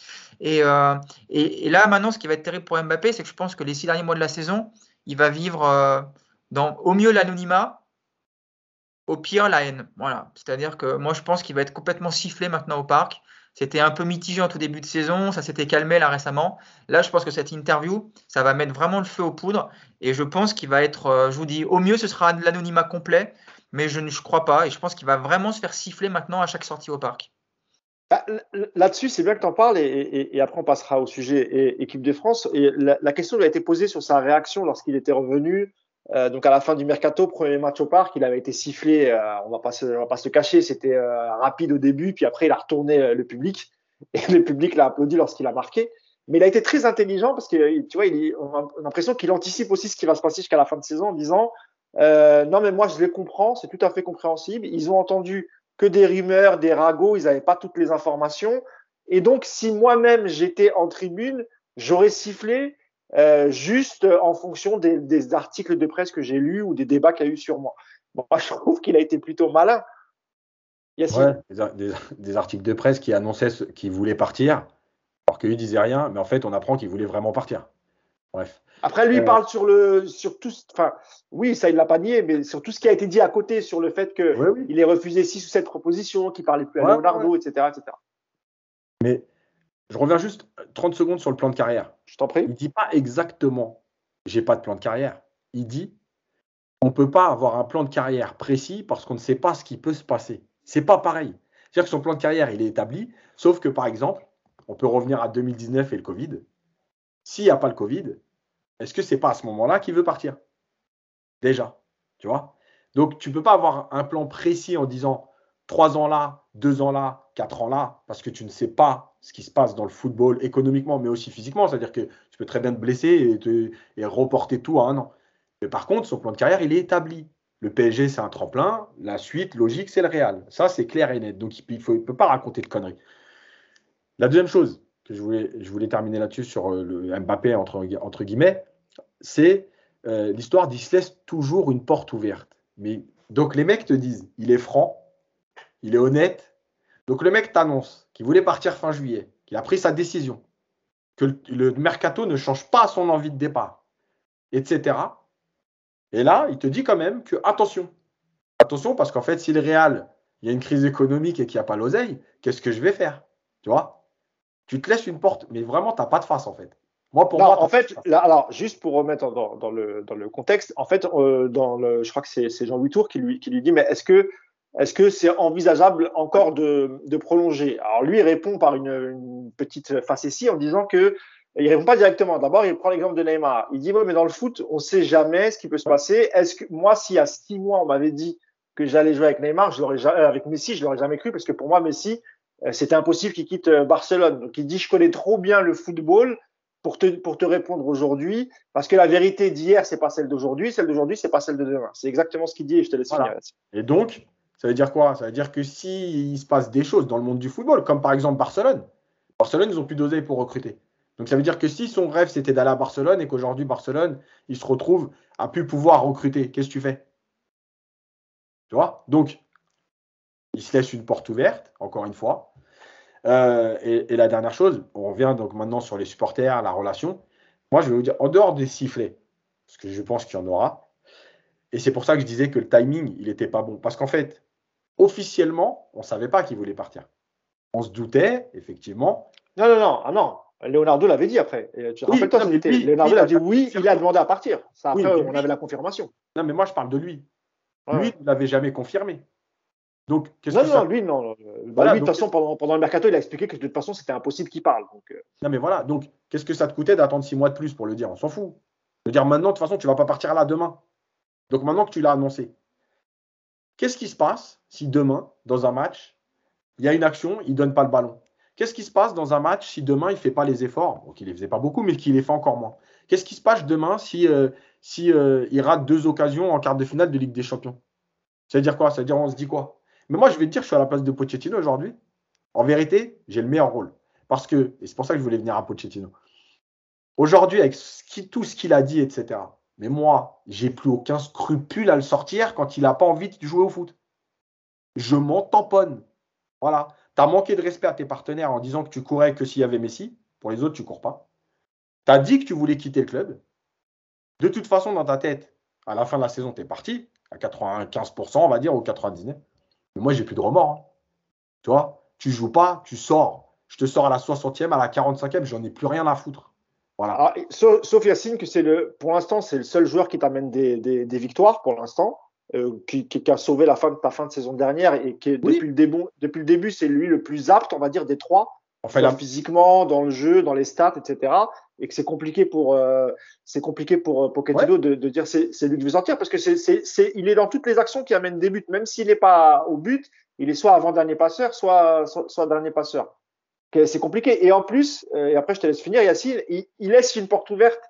Euh, et, et, là, maintenant, ce qui va être terrible pour Mbappé, c'est que je pense que les six derniers mois de la saison, il va vivre euh, dans, au mieux l'anonymat, au pire la haine. Voilà. C'est-à-dire que moi, je pense qu'il va être complètement sifflé maintenant au parc. C'était un peu mitigé en tout début de saison, ça s'était calmé là récemment. Là, je pense que cette interview, ça va mettre vraiment le feu aux poudres. Et je pense qu'il va être, euh, je vous dis, au mieux, ce sera l'anonymat complet, mais je ne crois pas. Et je pense qu'il va vraiment se faire siffler maintenant à chaque sortie au parc. Bah, là-dessus, c'est bien que tu en parles et, après on passera au sujet équipe de France. Et la, la, question lui a été posée sur sa réaction lorsqu'il était revenu euh, donc à la fin du mercato, premier match au parc, il avait été sifflé. Euh, on va pas se, va pas se cacher, c'était euh, rapide au début, puis après il a retourné le public et le public l'a applaudi lorsqu'il a marqué. Mais il a été très intelligent parce que tu vois, il, on a l'impression qu'il anticipe aussi ce qui va se passer jusqu'à la fin de saison en disant non mais moi je les comprends, c'est tout à fait compréhensible. Ils ont entendu que des rumeurs, des ragots, ils n'avaient pas toutes les informations. Et donc si moi-même j'étais en tribune, j'aurais sifflé euh, juste en fonction des, articles de presse que j'ai lus ou des débats qu'il y a eu sur moi. moi, je trouve qu'il a été plutôt malin. Ouais, des, articles de presse qui annonçaient qu'il voulait partir, alors qu'il ne disait rien, mais en fait, on apprend qu'il voulait vraiment partir. Bref. Après, lui, il euh, parle sur le, sur tout, enfin, oui, ça, il l'a pas nié, mais sur tout ce qui a été dit à côté, sur le fait qu'il il ait refusé six ou sept propositions, qu'il parlait plus à Leonardo, etc., etc. Mais je reviens juste 30 secondes sur le plan de carrière. Je t'en prie. Il ne dit pas exactement j'ai pas de plan de carrière. Il dit on ne peut pas avoir un plan de carrière précis parce qu'on ne sait pas ce qui peut se passer. C'est pas pareil. C'est-à-dire que son plan de carrière, il est établi, sauf que par exemple, on peut revenir à 2019 et le Covid. S'il n'y a pas le Covid, est-ce que c'est pas à ce moment-là qu'il veut partir? Déjà, tu vois? Donc tu ne peux pas avoir un plan précis en disant trois ans là, deux ans là, quatre ans là, parce que tu ne sais pas ce qui se passe dans le football économiquement, mais aussi physiquement. C'est-à-dire que tu peux très bien te blesser et, te, et reporter tout à un an. Mais par contre, son plan de carrière, il est établi. Le PSG, c'est un tremplin. La suite logique, c'est le Real. Ça, c'est clair et net. Donc, il ne peut pas raconter de conneries. La deuxième chose que je voulais, terminer là-dessus sur euh, Mbappé, entre, entre guillemets, c'est euh, l'histoire d'il se laisse toujours une porte ouverte. Mais, donc, les mecs te disent, il est franc, il est honnête, donc le mec t'annonce qu'il voulait partir fin juillet, qu'il a pris sa décision, que le, mercato ne change pas son envie de départ, etc. Et là, il te dit quand même que attention, attention parce qu'en fait, si le Real, il y a une crise économique et qu'il n'y a pas l'oseille, qu'est-ce que je vais faire Tu vois? Tu te laisses une porte, mais vraiment, tu n'as pas de face en fait. Moi, pour moi, en fait, alors juste pour remettre dans, le, dans le contexte, en fait, euh, dans le, je crois que c'est Jean-Louis Tour qui lui, qui lui dit, mais est-ce que est-ce que c'est envisageable encore de, prolonger? Alors lui répond par une, petite facétie en disant que il répond pas directement. D'abord, il prend l'exemple de Neymar. Il dit, oui, mais dans le foot, on sait jamais ce qui peut se passer. Est-ce que moi, s'il y a six mois, on m'avait dit que j'allais jouer avec Neymar, je l'aurais euh, avec Messi, je l'aurais jamais cru parce que pour moi, Messi, euh, c'était impossible qu'il quitte euh, Barcelone. Donc, il dit, je connais trop bien le football pour te, pour te répondre aujourd'hui, parce que la vérité d'hier, c'est pas celle d'aujourd'hui, celle d'aujourd'hui, c'est pas celle de demain. C'est exactement ce qu'il dit et je te laisse finir. Et donc, ça veut dire quoi? Ça veut dire que si il se passe des choses dans le monde du football, comme par exemple Barcelone, Barcelone, ils ont plus d'oseille pour recruter. Donc ça veut dire que si son rêve c'était d'aller à Barcelone et qu'aujourd'hui Barcelone, il se retrouve à plus pouvoir recruter, qu'est-ce que tu fais? Tu vois? Donc, il se laisse une porte ouverte, encore une fois. Euh, et, la dernière chose, on revient donc maintenant sur les supporters, la relation. Moi, je vais vous dire, en dehors des sifflets, parce que je pense qu'il y en aura, et c'est pour ça que je disais que le timing, il n'était pas bon. Parce qu'en fait, officiellement, on ne savait pas qu'il voulait partir. On se doutait, effectivement. Non, non, non, ah non. Leonardo l'avait dit après. Rappelle-toi, Leonardo a dit oui, il a demandé à partir. Ça, après, on avait la confirmation. Non, mais moi, je parle de lui. Lui, il ne l'avait jamais confirmé. Donc, qu'est-ce non, que non, lui, non. Bah, lui, de toute façon, pendant, pendant, le mercato, il a expliqué que de toute façon, c'était impossible qu'il parle. Donc, euh. Non, mais voilà. Donc, qu'est-ce que ça te coûtait d'attendre six mois de plus pour le dire? On s'en fout. Veux dire, maintenant, de toute façon, tu ne vas pas partir là demain. Donc, maintenant que tu l'as annoncé, qu'est-ce qui se passe si demain, dans un match, il y a une action, il ne donne pas le ballon? Qu'est-ce qui se passe dans un match si demain il ne fait pas les efforts? Donc il ne les faisait pas beaucoup, mais qu'il les fait encore moins. Qu'est-ce qui se passe demain si, euh, si euh, il rate deux occasions en quart de finale de Ligue des Champions? Ça veut dire quoi? Ça veut dire on se dit quoi? Mais moi je vais te dire, je suis à la place de Pochettino aujourd'hui. En vérité, j'ai le meilleur rôle. Parce que, et c'est pour ça que je voulais venir à Pochettino. Aujourd'hui, avec tout ce qu'il a dit, etc. Mais moi, j'ai plus aucun scrupule à le sortir quand il n'a pas envie de jouer au foot. Je m'en tamponne. Voilà. Tu as manqué de respect à tes partenaires en disant que tu courais que s'il y avait Messi. Pour les autres, tu cours pas. Tu as dit que tu voulais quitter le club. De toute façon, dans ta tête, à la fin de la saison, tu es parti, à 95%, on va dire, ou 99%. Mais moi, j'ai plus de remords. Hein. Tu vois, tu joues pas, tu sors. Je te sors à la 60e, à la 45e, j'en ai plus rien à foutre. Voilà. Ah, sauf, Yacine, que c'est le, pour l'instant, c'est le seul joueur qui t'amène des victoires pour l'instant. Euh, qui, a sauvé la fin de ta fin de saison dernière et qui depuis, le début, depuis le début, c'est lui le plus apte, on va dire, des trois, enfin, physiquement, dans le jeu, dans les stats, etc. Et que c'est compliqué pour euh, c'est compliqué pour euh, Pochettino de, de, dire c'est lui que je veux sortir parce que c'est c'est il est dans toutes les actions qui amènent des buts, même s'il n'est pas au but, il est soit avant dernier passeur, soit soit, dernier passeur. C'est compliqué. Et en plus, et après je te laisse finir, Yacine, il, laisse une porte ouverte,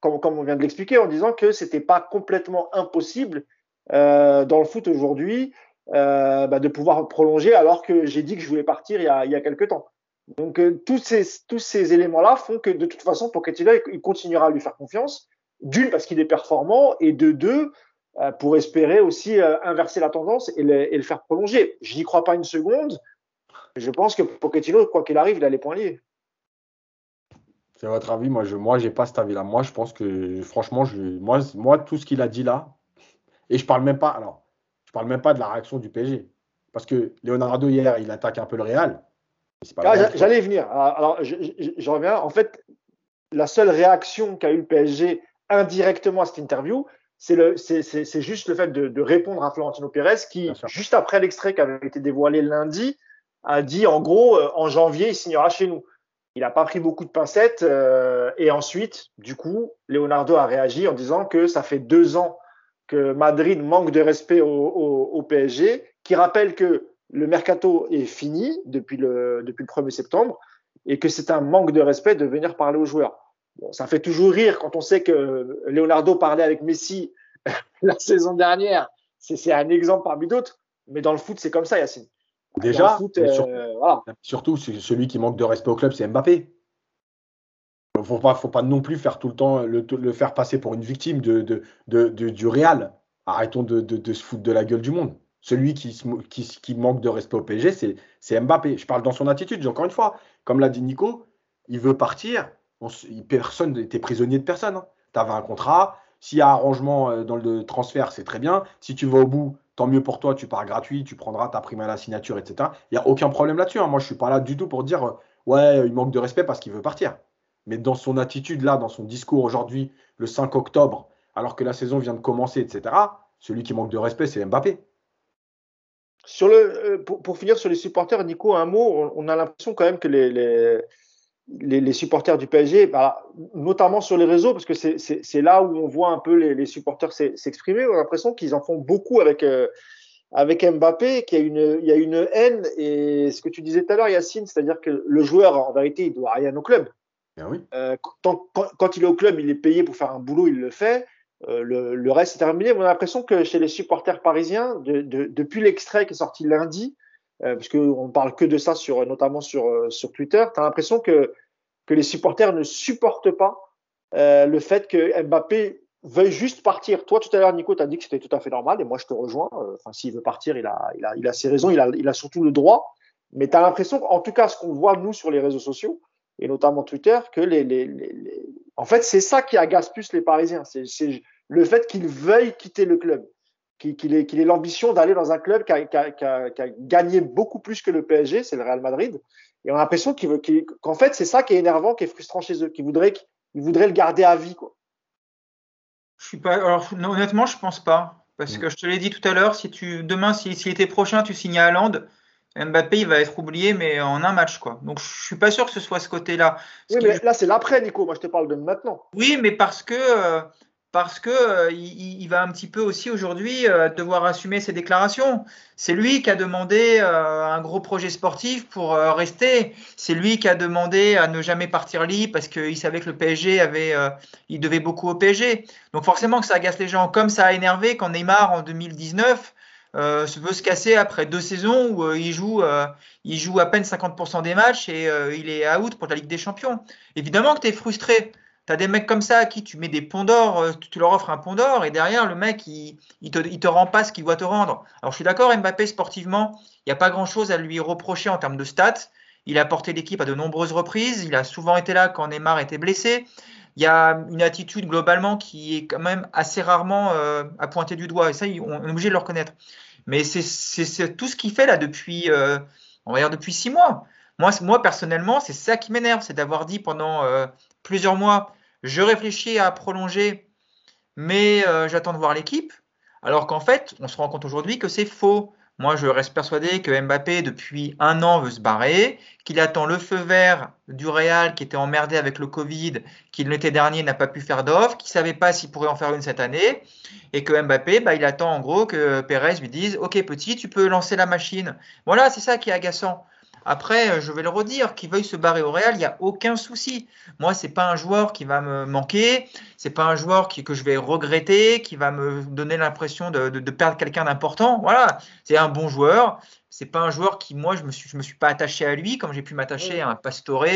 comme, on vient de l'expliquer, en disant que c'était pas complètement impossible euh, dans le foot aujourd'hui euh, bah, de pouvoir prolonger alors que j'ai dit que je voulais partir il y a, quelques temps. Donc euh, tous ces, éléments-là font que de toute façon, Pochettino, il continuera à lui faire confiance. D'une, parce qu'il est performant, et de deux, euh, pour espérer aussi euh, inverser la tendance et le faire prolonger. Je n'y crois pas une seconde. Je pense que Pochettino, quoi qu'il arrive, il a les points liés. C'est votre avis Moi, je moi, j'ai pas cet avis-là. Moi, je pense que, franchement, je, moi, moi, tout ce qu'il a dit là, et je parle même pas, alors, je parle même pas de la réaction du PSG. Parce que Leonardo, hier, il attaque un peu le Real. Ah, j'allais venir. Ah, alors, je, reviens. En fait, la seule réaction qu'a eu le PSG indirectement à cette interview, c'est juste le fait de, répondre à Florentino Pérez qui, juste après l'extrait qui avait été dévoilé lundi, a dit en gros, euh, en janvier, il signera chez nous. Il n'a pas pris beaucoup de pincettes. Euh, et ensuite, du coup, Leonardo a réagi en disant que ça fait deux ans que Madrid manque de respect au, PSG, qui rappelle que le mercato est fini depuis le, depuis le 1er septembre et que c'est un manque de respect de venir parler aux joueurs. Ça fait toujours rire quand on sait que Leonardo parlait avec Messi la saison dernière. C'est un exemple parmi d'autres, mais dans le foot, c'est comme ça, Yacine. Déjà, euh, surtout celui qui manque de respect au club, c'est Mbappé faut pas, faut pas non plus faire tout le temps le, faire passer pour une victime de, de, du Real. Arrêtons de, se foutre de la gueule du monde. Celui qui, qui, manque de respect au PSG, c'est Mbappé. Je parle dans son attitude, encore une fois. Comme l'a dit Nico, il veut partir. personne n'était prisonnier de personne. Hein. Tu avais un contrat. S'il y a arrangement euh, dans le transfert, c'est très bien. Si tu vas au bout, tant mieux pour toi, tu pars gratuit, tu prendras ta prime à la signature, etc. Il n'y a aucun problème là-dessus. Hein. Moi, je ne suis pas là du tout pour dire euh, ouais, il manque de respect parce qu'il veut partir mais dans son attitude là, dans son discours aujourd'hui, le 5 octobre, alors que la saison vient de commencer, etc., celui qui manque de respect, c'est Mbappé. Sur le, euh, pour, finir sur les supporters, Nico, un mot, on, a l'impression quand même que les, les, supporters du PSG, bah, notamment sur les réseaux, parce que c'est là où on voit un peu les, supporters s'exprimer. On a l'impression qu'ils en font beaucoup avec, euh, avec Mbappé, qu'il y, a une, il y a une haine. Et ce que tu disais tout à l'heure, Yacine, c'est-à-dire que le joueur, en vérité, il doit rien au club. Ben oui. Euh, quand, quand, il est au club, il est payé pour faire un boulot, il le fait. Euh, le, le, reste est terminé. On a l'impression que chez les supporters parisiens, de, de, depuis l'extrait qui est sorti lundi, parce qu'on parle que de ça sur, notamment sur, euh, sur Twitter, tu as l'impression que, que les supporters ne supportent pas euh, le fait que Mbappé veuille juste partir. Toi, tout à l'heure, Nico, tu as dit que c'était tout à fait normal, et moi, je te rejoins. Enfin, s'il veut partir, il a, il, a, il a ses raisons, il a, il a surtout le droit. Mais tu as l'impression, en tout cas, ce qu'on voit, nous, sur les réseaux sociaux, et notamment Twitter, que les, les, les, en fait, c'est ça qui agace plus les Parisiens. C'est le fait qu'ils veuillent quitter le club qu'il ait, l'ambition d'aller dans un club qui a, qui, a, qui, a, qui a, gagné beaucoup plus que le PSG, c'est le Real Madrid. Et on a l'impression qu'en fait, c'est ça qui est énervant, qui est frustrant chez eux, qu'ils voudraient, le garder à vie. Quoi. Je suis pas. Alors, honnêtement, je pense pas. Parce mm. que je te l'ai dit tout à l'heure, si tu demain, si, si l'été prochain, tu signes à Hollande, Mbappé, il va être oublié, mais en un match, quoi. Donc, je suis pas sûr que ce soit ce côté-là. Oui, mais là, c'est l'après, Nico. Moi, je te parle de maintenant. Oui, mais parce que euh, parce que euh, il, va un petit peu aussi aujourd'hui euh, devoir assumer ses déclarations. C'est lui qui a demandé euh, un gros projet sportif pour rester. C'est lui qui a demandé à ne jamais partir libre parce qu'il savait que le PSG avait, il devait beaucoup au PSG. Donc forcément que ça agace les gens. Comme ça a énervé quand Neymar en 2019 se veut se casser après deux saisons où il joue, il joue à peine 50% des matchs et il est out pour la Ligue des Champions. Évidemment que tu es frustré. Tu as des mecs comme ça à qui tu mets des ponts d'or, euh, tu leur offres un pont d'or et derrière, le mec, il, te, rend pas ce qu'il doit te rendre. Alors, je suis d'accord, Mbappé, sportivement, il n'y a pas grand-chose à lui reprocher en termes de stats. Il a porté l'équipe à de nombreuses reprises. Il a souvent été là quand Neymar était blessé. Il y a une attitude globalement qui est quand même assez rarement euh, à pointer du doigt. Et ça, on est obligé de le reconnaître. Mais c'est tout ce qu'il fait là depuis, euh, on va dire depuis six mois. Moi, personnellement, c'est ça qui m'énerve, c'est d'avoir dit pendant plusieurs mois je réfléchis à prolonger, mais euh, j'attends de voir l'équipe. Alors qu'en fait, on se rend compte aujourd'hui que c'est faux. Moi, je reste persuadé que Mbappé, depuis un an, veut se barrer, qu'il attend le feu vert du Real qui était emmerdé avec le Covid, qui l'été dernier n'a pas pu faire d'offre, qui ne savait pas s'il pourrait en faire une cette année, et que Mbappé, bah, il attend en gros que Pérez lui dise Ok, petit, tu peux lancer la machine. Voilà, c'est ça qui est agaçant. Après, euh, je vais le redire, qu'il veuille se barrer au Real, il n'y a aucun souci. Moi, c'est pas un joueur qui va me manquer, c'est pas un joueur qui, que je vais regretter, qui va me donner l'impression de, perdre quelqu'un d'important. Voilà, c'est un bon joueur. C'est pas un joueur qui, moi, je me suis, je me suis pas attaché à lui comme j'ai pu m'attacher à un Pastore,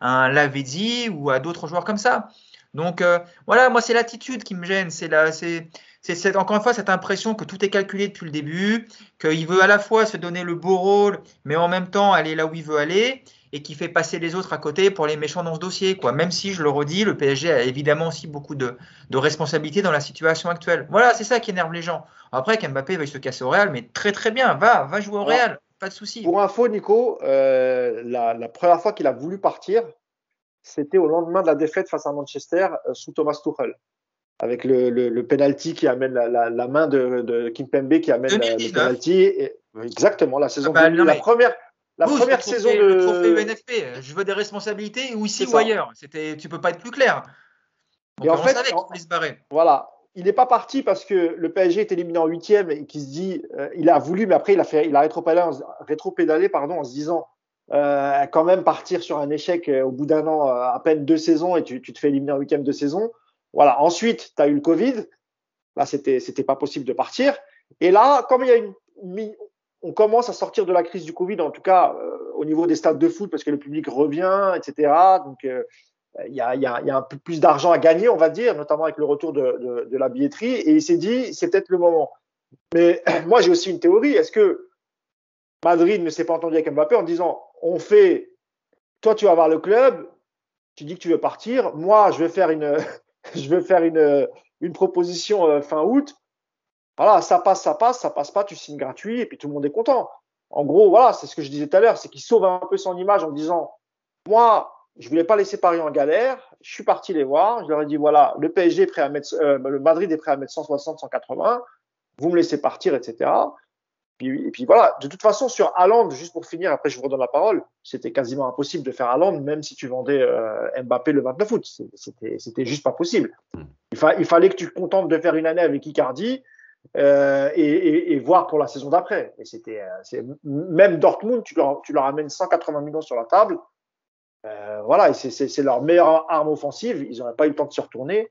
à un Lavezzi ou à d'autres joueurs comme ça. Donc euh, voilà, moi c'est l'attitude qui me gêne, c'est la, c'est, c'est encore une fois cette impression que tout est calculé depuis le début, qu'il veut à la fois se donner le beau rôle, mais en même temps aller là où il veut aller, et qui fait passer les autres à côté pour les méchants dans ce dossier. Quoi. Même si, je le redis, le PSG a évidemment aussi beaucoup de, de responsabilités dans la situation actuelle. Voilà, c'est ça qui énerve les gens. Après, qu'Mbappé veuille se casser au Real, mais très très bien, va, va jouer au Real, pas de souci. Pour info, Nico, euh, la, la, première fois qu'il a voulu partir, c'était au lendemain de la défaite face à Manchester euh, sous Thomas Tuchel avec le, le, le penalty qui amène la, la, la main de, de Kimpembe qui amène le penalty. Et, exactement, la saison ah bah, la première. La première saison de. Le trophée UNFP, je veux des responsabilités ou ici ou ailleurs. C'était, tu peux pas être plus clair. et en fait, se barrer. voilà, il n'est pas parti parce que le PSG est éliminé en huitième et qu'il se dit, euh, il a voulu, mais après il a fait, il a rétro-pédalé, rétro pardon, en se disant, euh, quand même partir sur un échec euh, au bout d'un an, à peine deux saisons, et tu, tu te fais éliminer en huitième de saison. Voilà. Ensuite, tu as eu le Covid. Là, c'était, c'était pas possible de partir. Et là, comme il y a une, on commence à sortir de la crise du Covid, en tout cas euh, au niveau des stades de foot, parce que le public revient, etc. Donc, euh, il y, a, y, a, un peu plus d'argent à gagner, on va dire, notamment avec le retour de, de, de la billetterie. Et il s'est dit, c'est peut-être le moment. Mais moi, j'ai aussi une théorie. Est-ce que Madrid ne s'est pas entendu avec Mbappé en disant, on fait, toi, tu vas voir le club, tu dis que tu veux partir, moi, je vais faire une, je vais faire une, une proposition euh, fin août. Voilà, ça passe, ça passe, ça passe pas, tu signes gratuit et puis tout le monde est content. En gros, voilà, c'est ce que je disais tout à l'heure, c'est qu'il sauve un peu son image en disant, moi, je voulais pas laisser Paris en galère, je suis parti les voir, je leur ai dit voilà, le PSG est prêt à mettre, euh, le Madrid est prêt à mettre 160, 180, vous me laissez partir, etc. puis, et puis voilà. De toute façon, sur Haaland, juste pour finir, après je vous redonne la parole, c'était quasiment impossible de faire Haaland, même si tu vendais euh, Mbappé le 29 août. C'était, c'était juste pas possible. Hmm. Il, il, fallait que tu te contentes de faire une année avec Icardi euh, et, et, et, voir pour la saison d'après. Et c'était, c'est, même Dortmund, tu leur, tu leur amènes 180 millions sur la table. Euh, voilà, c'est leur meilleure arme offensive. Ils n'auraient pas eu le temps de se retourner.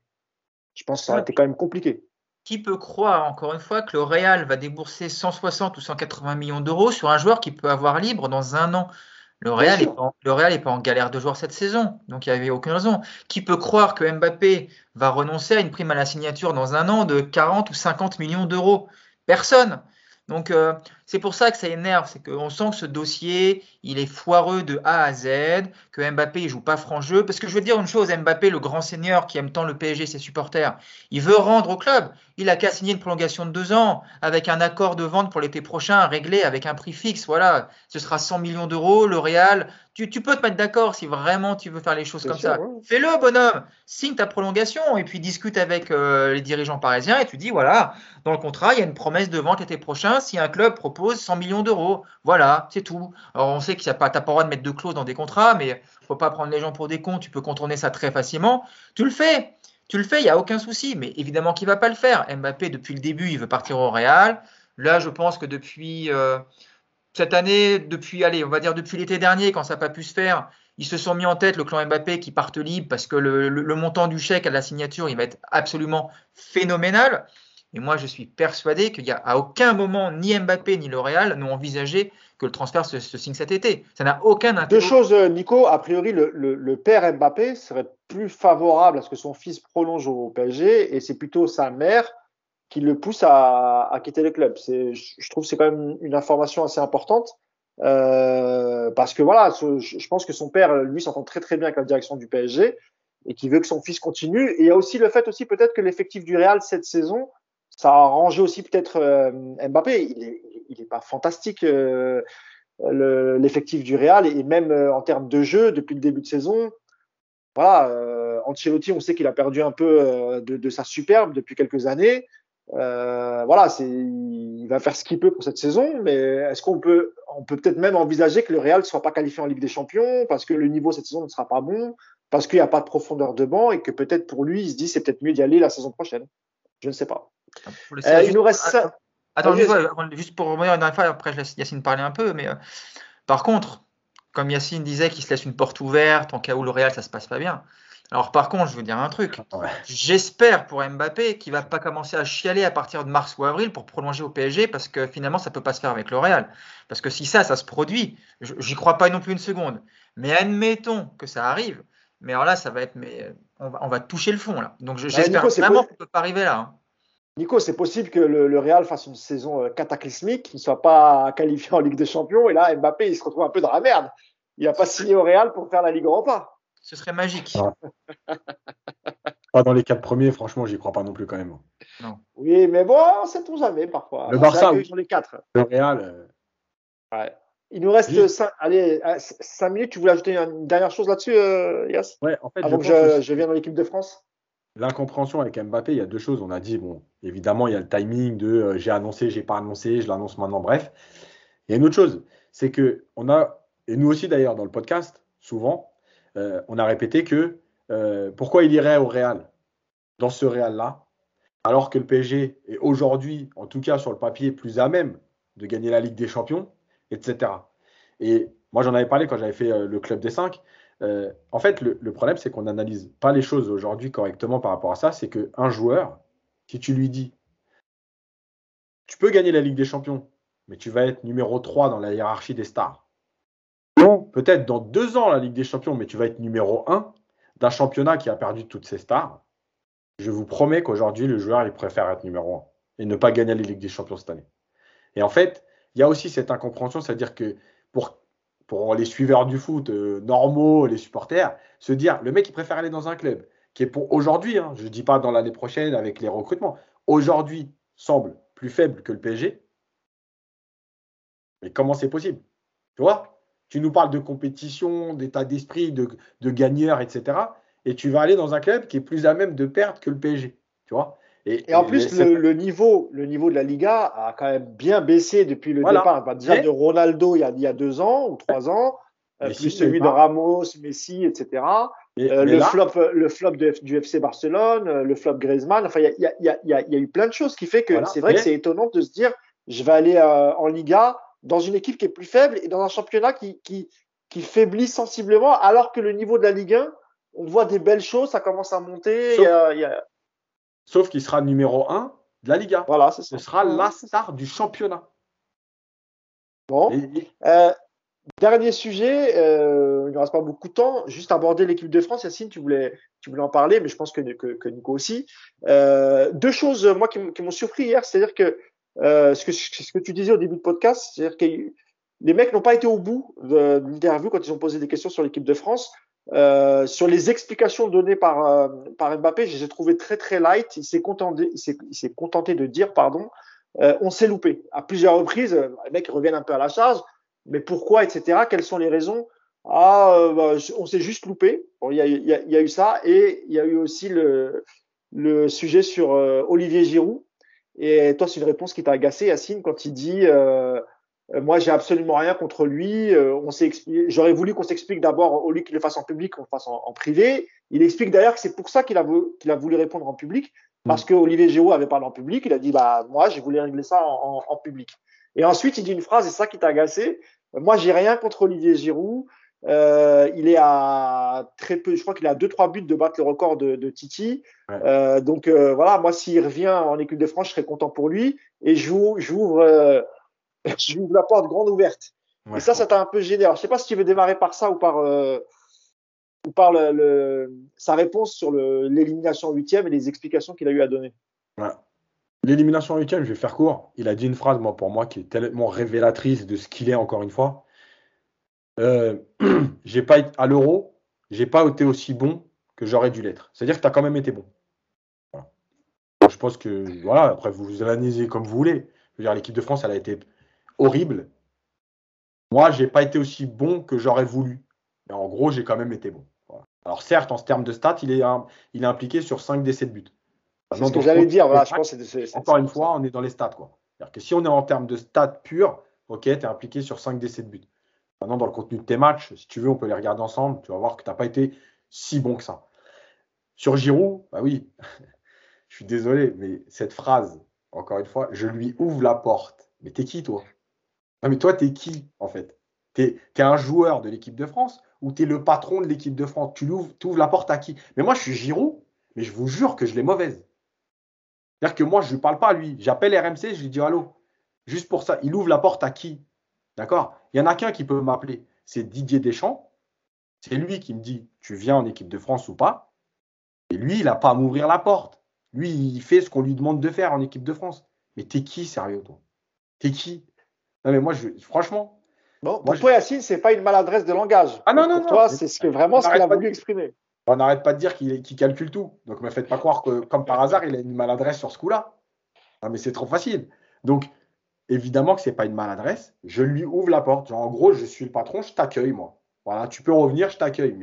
Je pense que ça aurait été quand même compliqué qui peut croire, encore une fois, que le Real va débourser 160 ou 180 millions d'euros sur un joueur qui peut avoir libre dans un an? Le Real n'est pas, pas, en galère de joueurs cette saison, donc il n'y avait aucune raison. Qui peut croire que Mbappé va renoncer à une prime à la signature dans un an de 40 ou 50 millions d'euros? Personne. Donc euh, c'est pour ça que ça énerve, c'est qu'on sent que ce dossier, il est foireux de A à Z, que Mbappé il joue pas franc jeu. Parce que je veux dire une chose, Mbappé, le grand seigneur qui aime tant le PSG, ses supporters, il veut rendre au club. Il a qu'à signer une prolongation de deux ans avec un accord de vente pour l'été prochain réglé avec un prix fixe. Voilà, ce sera 100 millions d'euros. Le Real, tu, peux te mettre d'accord si vraiment tu veux faire les choses comme ça. Fais-le, bonhomme. Signe ta prolongation et puis discute avec euh, les dirigeants parisiens et tu dis voilà, dans le contrat, il y a une promesse de vente l'été prochain si un club propose 100 millions d'euros. Voilà, c'est tout. Alors on sait que tu n'as pas, pas le droit de mettre de clauses dans des contrats, mais faut pas prendre les gens pour des cons. Tu peux contourner ça très facilement. Tu le fais. Tu le fais, il n'y a aucun souci. Mais évidemment qu'il va pas le faire. Mbappé, depuis le début, il veut partir au Real. Là, je pense que depuis. Euh, cette année, depuis, allez, on va dire depuis l'été dernier, quand ça n'a pas pu se faire, ils se sont mis en tête le clan Mbappé qui parte libre parce que le, montant du chèque à la signature, il va être absolument phénoménal. Et moi, je suis persuadé qu'il n'y a à aucun moment ni Mbappé ni L'Oréal n'ont envisagé que le transfert se, signe cet été. Ça n'a aucun intérêt. Deux choses, euh, Nico. A priori, le, le, père Mbappé serait plus favorable à ce que son fils prolonge au PSG et c'est plutôt sa mère qui le pousse à, quitter le club. C'est, je trouve que c'est quand même une information assez importante. Euh, parce que voilà, je pense que son père, lui, s'entend très très bien avec la direction du PSG et qui veut que son fils continue. Et il y a aussi le fait aussi peut-être que l'effectif du Real cette saison, ça a arrangé aussi peut-être euh, Mbappé. Il est, il est pas fantastique euh, l'effectif du Real et même euh, en termes de jeu depuis le début de saison. Voilà, euh, Ancelotti, on sait qu'il a perdu un peu de, de, sa superbe depuis quelques années. Voilà, il va faire ce qu'il peut pour cette saison, mais est-ce qu'on peut, on peut peut-être même envisager que le Real ne soit pas qualifié en Ligue des Champions parce que le niveau cette saison ne sera pas bon, parce qu'il n'y a pas de profondeur de banc et que peut-être pour lui, il se dit c'est peut-être mieux d'y aller la saison prochaine? Je ne sais pas. Euh, il nous reste ça. Attends, juste, pour revenir une dernière fois, après je laisse Yacine parler un peu, mais euh, par contre, comme Yacine disait qu'il se laisse une porte ouverte en cas où le Real ça se passe pas bien. Alors par contre, je veux dire un truc. J'espère pour Mbappé qu'il va pas commencer à chialer à partir de mars ou avril pour prolonger au PSG parce que finalement ça peut pas se faire avec le Real. Parce que si ça, ça se produit, j'y crois pas non plus une seconde. Mais admettons que ça arrive. Mais alors là, ça va être, mais on va, toucher le fond là. Donc j'espère vraiment qu'on peut pas arriver là. Hein. Nico, c'est possible que le, Real fasse une saison euh, cataclysmique, qu'il ne soit pas qualifié en Ligue des Champions, et là Mbappé il se retrouve un peu dans la merde. Il n'a pas signé au Real pour faire la Ligue Europa. Ce serait magique. pas dans les quatre premiers, franchement, j'y crois pas non plus quand même. Non. Oui, mais bon, c'est tout jamais parfois. Le Barça, oui. les quatre. Le Real. Euh, ouais. Il nous reste 5 allez, cinq minutes. Tu voulais ajouter une dernière chose là-dessus, euh, Yass Ouais, en fait, Avant que je, je vienne dans l'équipe de France L'incompréhension avec Mbappé, il y a deux choses. On a dit, bon, évidemment, il y a le timing de euh, j'ai annoncé, j'ai pas annoncé, je l'annonce maintenant, bref. Il y a une autre chose, c'est que on a, et nous aussi d'ailleurs dans le podcast, souvent, euh, on a répété que euh, pourquoi il irait au Real, dans ce Real-là, alors que le PSG est aujourd'hui, en tout cas sur le papier, plus à même de gagner la Ligue des Champions, etc. Et moi, j'en avais parlé quand j'avais fait le Club des 5. En fait, le, problème, c'est qu'on n'analyse pas les choses aujourd'hui correctement par rapport à ça. C'est qu'un joueur, si tu lui dis, tu peux gagner la Ligue des Champions, mais tu vas être numéro 3 dans la hiérarchie des stars peut-être dans deux ans la Ligue des Champions, mais tu vas être numéro un d'un championnat qui a perdu toutes ses stars. Je vous promets qu'aujourd'hui, le joueur, il préfère être numéro un et ne pas gagner la Ligue des Champions cette année. Et en fait, il y a aussi cette incompréhension, c'est-à-dire que pour, pour les suiveurs du foot euh, normaux, les supporters, se dire, le mec, il préfère aller dans un club qui est pour aujourd'hui, hein, je ne dis pas dans l'année prochaine avec les recrutements, aujourd'hui semble plus faible que le PSG. Mais comment c'est possible? Tu vois? Tu nous parles de compétition, d'état d'esprit, de, de gagneur, etc. Et tu vas aller dans un club qui est plus à même de perdre que le PSG. Tu vois? Et, en plus, le, niveau, le niveau de la Liga a quand même bien baissé depuis le départ. Bah, déjà de Ronaldo il y, a, il y, a, deux ans ou trois ans, euh, plus celui de Ramos, Messi, etc. Euh, le, flop, le flop du FC Barcelone, euh, le flop Griezmann. Enfin, il y a, y, a, y a, eu plein de choses qui fait que c'est vrai que c'est étonnant de se dire je vais aller en Liga dans une équipe qui est plus faible et dans un championnat qui, qui, qui faiblit sensiblement, alors que le niveau de la Ligue 1, on voit des belles choses, ça commence à monter. Sauf, a... Sauf qu'il sera numéro 1 de la Liga. Voilà, c'est Ce sera la star du championnat. Bon. Euh, dernier sujet, euh, il ne reste pas beaucoup de temps. Juste aborder l'équipe de France. Yacine, tu voulais, tu voulais en parler, mais je pense que, que, Nico aussi. Euh, deux choses, moi, qui, m'ont surpris hier, c'est-à-dire que, ce que ce que tu disais au début de podcast, c'est-à-dire que les mecs n'ont pas été au bout de l'interview quand ils ont posé des questions sur l'équipe de France. Euh, sur les explications données par, euh, par Mbappé, je les ai trouvées très très light. Il s'est contenté, contenté de dire, pardon, euh, on s'est loupé. À plusieurs reprises, les mecs reviennent un peu à la charge. Mais pourquoi, etc. Quelles sont les raisons? Ah, bah, on s'est juste loupé. Il y, a, y, a, y, a, eu ça et il y a eu aussi le, le sujet sur Olivier Giroud. Et toi, c'est une réponse qui t'a agacé, Yacine, quand il dit euh, moi, j'ai absolument rien contre lui. Euh, on s'est J'aurais voulu qu'on s'explique d'abord au lieu qu'il le fasse en public, qu'on le fasse en, privé. Il explique d'ailleurs que c'est pour ça qu'il a, qu'il a voulu répondre en public, parce mm. que Olivier Giroud avait parlé en public. Il a dit bah moi, j'ai voulu régler ça en, en, public. Et ensuite, il dit une phrase, et c'est ça qui t'a agacé. Moi, j'ai rien contre Olivier Giroud. Euh, il est à très peu, je crois qu'il a deux trois buts de battre le record de, de Titi. Euh, donc euh, voilà, moi s'il revient en équipe de France, je serais content pour lui. Et j'ouvre je ouvre la porte grande ouverte. et ça, ça t'a un peu gêné. Alors, je sais pas si tu veux démarrer par ça ou par, euh, ou par le, sa réponse sur l'élimination en huitième et les explications qu'il a eu à donner. L'élimination en huitième, je vais faire court. Il a dit une phrase, moi, pour moi, qui est tellement révélatrice de ce qu'il est, encore une fois. Euh, j'ai pas à l'euro, j'ai pas été aussi bon que j'aurais dû l'être. C'est-à-dire que tu as quand même été bon. je pense que, voilà, après, vous vous analysez comme vous voulez. Je veux dire, l'équipe de France, elle a été horrible. Moi, j'ai pas été aussi bon que j'aurais voulu. Mais en gros, j'ai quand même été bon. Alors certes, en termes de stats, il est, il est impliqué sur 5 décès de but. C'est ce que j'allais dire. Voilà, je pense encore une fois, on est dans les stats. Quoi. C'est-à-dire que si on est en termes de stats purs, ok, tu es impliqué sur 5 décès de but. Maintenant, dans le contenu de tes matchs, si tu veux, on peut les regarder ensemble. Tu vas voir que tu n'as pas été si bon que ça. Sur Giroud, bah oui, je suis désolé, mais cette phrase, encore une fois, je lui ouvre la porte. Mais t'es qui, toi? Non, mais toi, t'es qui, en fait? T'es es un joueur de l'équipe de France ou t'es le patron de l'équipe de France? Tu ouvres, la porte à qui? Mais moi, je suis Giroud, mais je vous jure que je l'ai mauvaise. C'est-à-dire que moi, je ne lui parle pas à lui. J'appelle RMC, je lui dis allô? Juste pour ça, il ouvre la porte à qui? D'accord? Il y en a qu'un qui peut m'appeler. C'est Didier Deschamps. C'est lui qui me dit tu viens en équipe de France ou pas? Et lui, il n'a pas à m'ouvrir la porte. Lui, il fait ce qu'on lui demande de faire en équipe de France. Mais t'es qui, sérieux, toi? T'es qui? Non, mais moi, je, franchement. Bon, pour toi, Yacine, c'est pas une maladresse de langage. Ah non, non, pour toi, c'est ce que, vraiment ce qu'il a voulu exprimer. On n'arrête pas de dire qu'il calcule tout. Donc, ne me faites pas croire que, comme par hasard, il a une maladresse sur ce coup-là. Non, mais c'est trop facile. Donc, évidemment que c'est pas une maladresse. Je lui ouvre la porte. en gros, je suis le patron, je t'accueille, moi. Voilà, tu peux revenir, je t'accueille.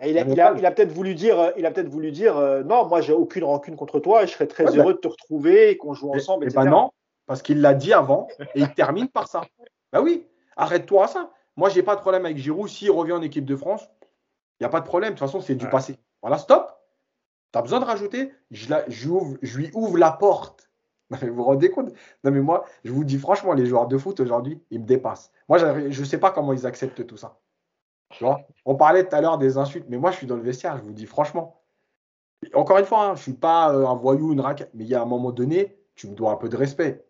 Mais il a, il a, peut-être voulu dire, il a peut-être voulu dire, euh, non, moi j'ai aucune rancune contre toi et je serais très heureux de te retrouver et qu'on joue ensemble. Et, et ben non, parce qu'il l'a dit avant et il termine par ça. Bah oui, arrête-toi à ça. Moi, j'ai pas de problème avec Giroud. S'il revient en équipe de France, il n'y a pas de problème. De toute façon, c'est du passé. Voilà, stop. Tu as besoin de rajouter? Je, je, lui ouvre la porte. vous vous rendez compte? Non, mais moi, je vous dis franchement, les joueurs de foot aujourd'hui, ils me dépassent. Moi, je ne sais pas comment ils acceptent tout ça. Tu vois? On parlait tout à l'heure des insultes, mais moi, je suis dans le vestiaire, je vous dis franchement. Encore une fois, hein, je ne suis pas euh, un voyou, une raquette, mais il y a un moment donné, tu me dois un peu de respect